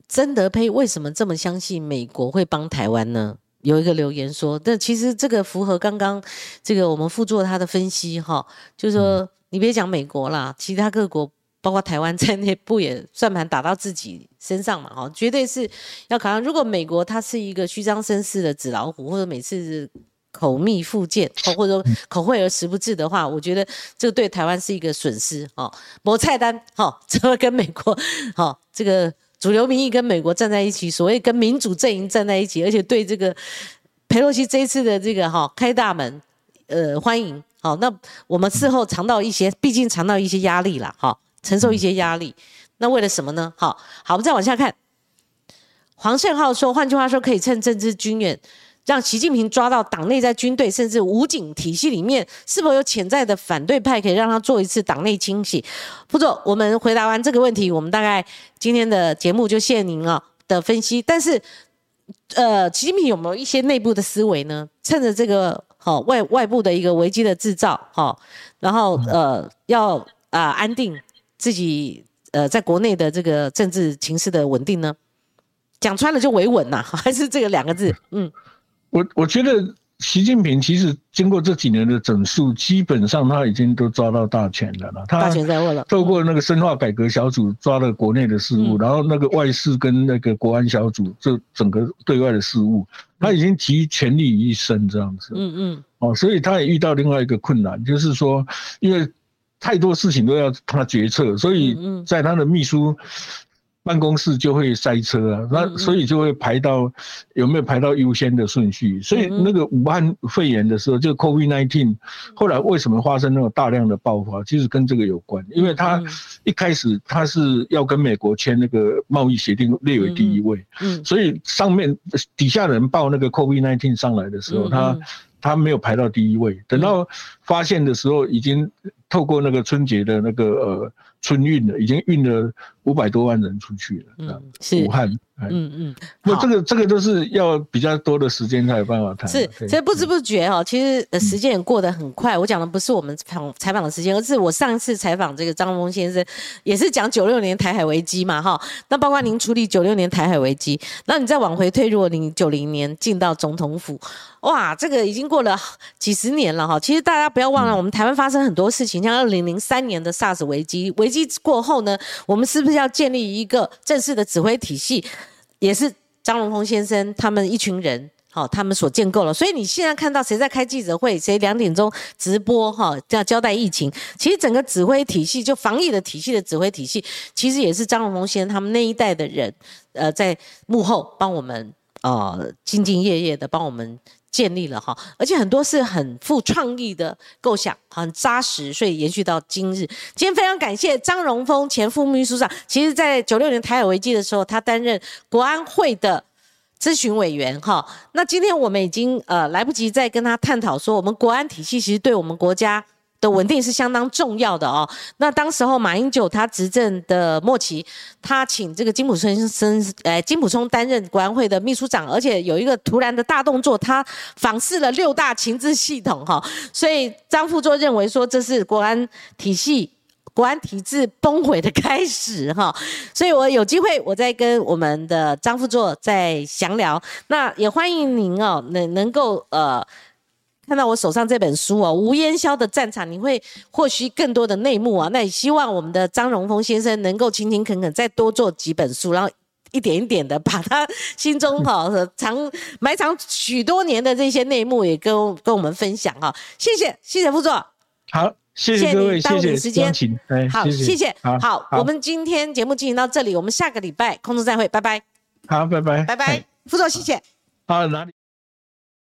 曾德佩为什么这么相信美国会帮台湾呢？有一个留言说，但其实这个符合刚刚这个我们副作他的分析哈，就是说你别讲美国啦，其他各国包括台湾在内不也算盘打到自己身上嘛哈，绝对是要考量。如果美国它是一个虚张声势的纸老虎，或者每次口蜜腹剑，或者说口惠而实不至的话，我觉得这个对台湾是一个损失哦。某菜单哈，怎么跟美国哈这个？主流民意跟美国站在一起，所谓跟民主阵营站在一起，而且对这个佩洛西这一次的这个哈开大门，呃欢迎，好，那我们事后尝到一些，毕竟尝到一些压力了，哈，承受一些压力，那为了什么呢？好，好，我们再往下看，黄胜浩说，换句话说，可以趁政治军演。让习近平抓到党内在军队甚至武警体系里面是否有潜在的反对派，可以让他做一次党内清洗。副总，我们回答完这个问题，我们大概今天的节目就谢您啊的分析。但是，呃，习近平有没有一些内部的思维呢？趁着这个好外外部的一个危机的制造，好，然后呃要啊安定自己呃在国内的这个政治情势的稳定呢？讲穿了就维稳呐，还是这个两个字？嗯。我我觉得习近平其实经过这几年的整肃，基本上他已经都抓到大权了了。大权在握了。透过那个深化改革小组抓了国内的事务，然后那个外事跟那个国安小组这整个对外的事务，他已经集全力于一身这样子。嗯嗯。哦，所以他也遇到另外一个困难，就是说，因为太多事情都要他决策，所以在他的秘书。办公室就会塞车啊，那所以就会排到有没有排到优先的顺序。所以那个武汉肺炎的时候，就 COVID-19，后来为什么发生那种大量的爆发？其实跟这个有关，因为他一开始他是要跟美国签那个贸易协定列为第一位，嗯，所以上面底下人报那个 COVID-19 上来的时候，他他没有排到第一位，等到发现的时候，已经透过那个春节的那个呃。春运的，已经运了五百多万人出去了。嗯，是武汉。嗯嗯，那这个这个都是要比较多的时间才有办法谈。是，所以不知不觉哈，其实时间也过得很快。我讲的不是我们访采访的时间，而是我上一次采访这个张峰先生，也是讲九六年台海危机嘛哈。那包括您处理九六年台海危机，那你再往回推，如果您九零年进到总统府，哇，这个已经过了几十年了哈。其实大家不要忘了，我们台湾发生很多事情，像二零零三年的 SARS 危机，危机过后呢，我们是不是要建立一个正式的指挥体系？也是张荣峰先生他们一群人，好，他们所建构了。所以你现在看到谁在开记者会，谁两点钟直播，哈，要交代疫情。其实整个指挥体系，就防疫的体系的指挥体系，其实也是张荣峰先生他们那一代的人，呃，在幕后帮我们，呃，兢兢业业的帮我们。建立了哈，而且很多是很富创意的构想，很扎实，所以延续到今日。今天非常感谢张荣峰前副秘书长，其实在九六年台海危机的时候，他担任国安会的咨询委员哈。那今天我们已经呃来不及再跟他探讨说，我们国安体系其实对我们国家的稳定是相当重要的哦。那当时候马英九他执政的末期，他请这个金普松生，呃，金普松担任国安会的秘书长，而且有一个突然的大动作，他访视了六大情治系统哈，所以张富作认为说这是国安体系。国安体制崩毁的开始哈，所以我有机会我再跟我们的张副座再详聊。那也欢迎您哦，能能够呃看到我手上这本书哦，《无烟消的战场》，你会获取更多的内幕啊。那也希望我们的张荣峰先生能够勤勤恳恳再多做几本书，然后一点一点的把他心中哈 藏埋藏许多年的这些内幕也跟跟我们分享哈。谢谢，谢谢副座。好。谢谢各位，谢谢时间，好，谢谢，好，我们今天节目进行到这里，我们下个礼拜空中再会，拜拜。好，拜拜，拜拜，副座，谢谢。好，哪里？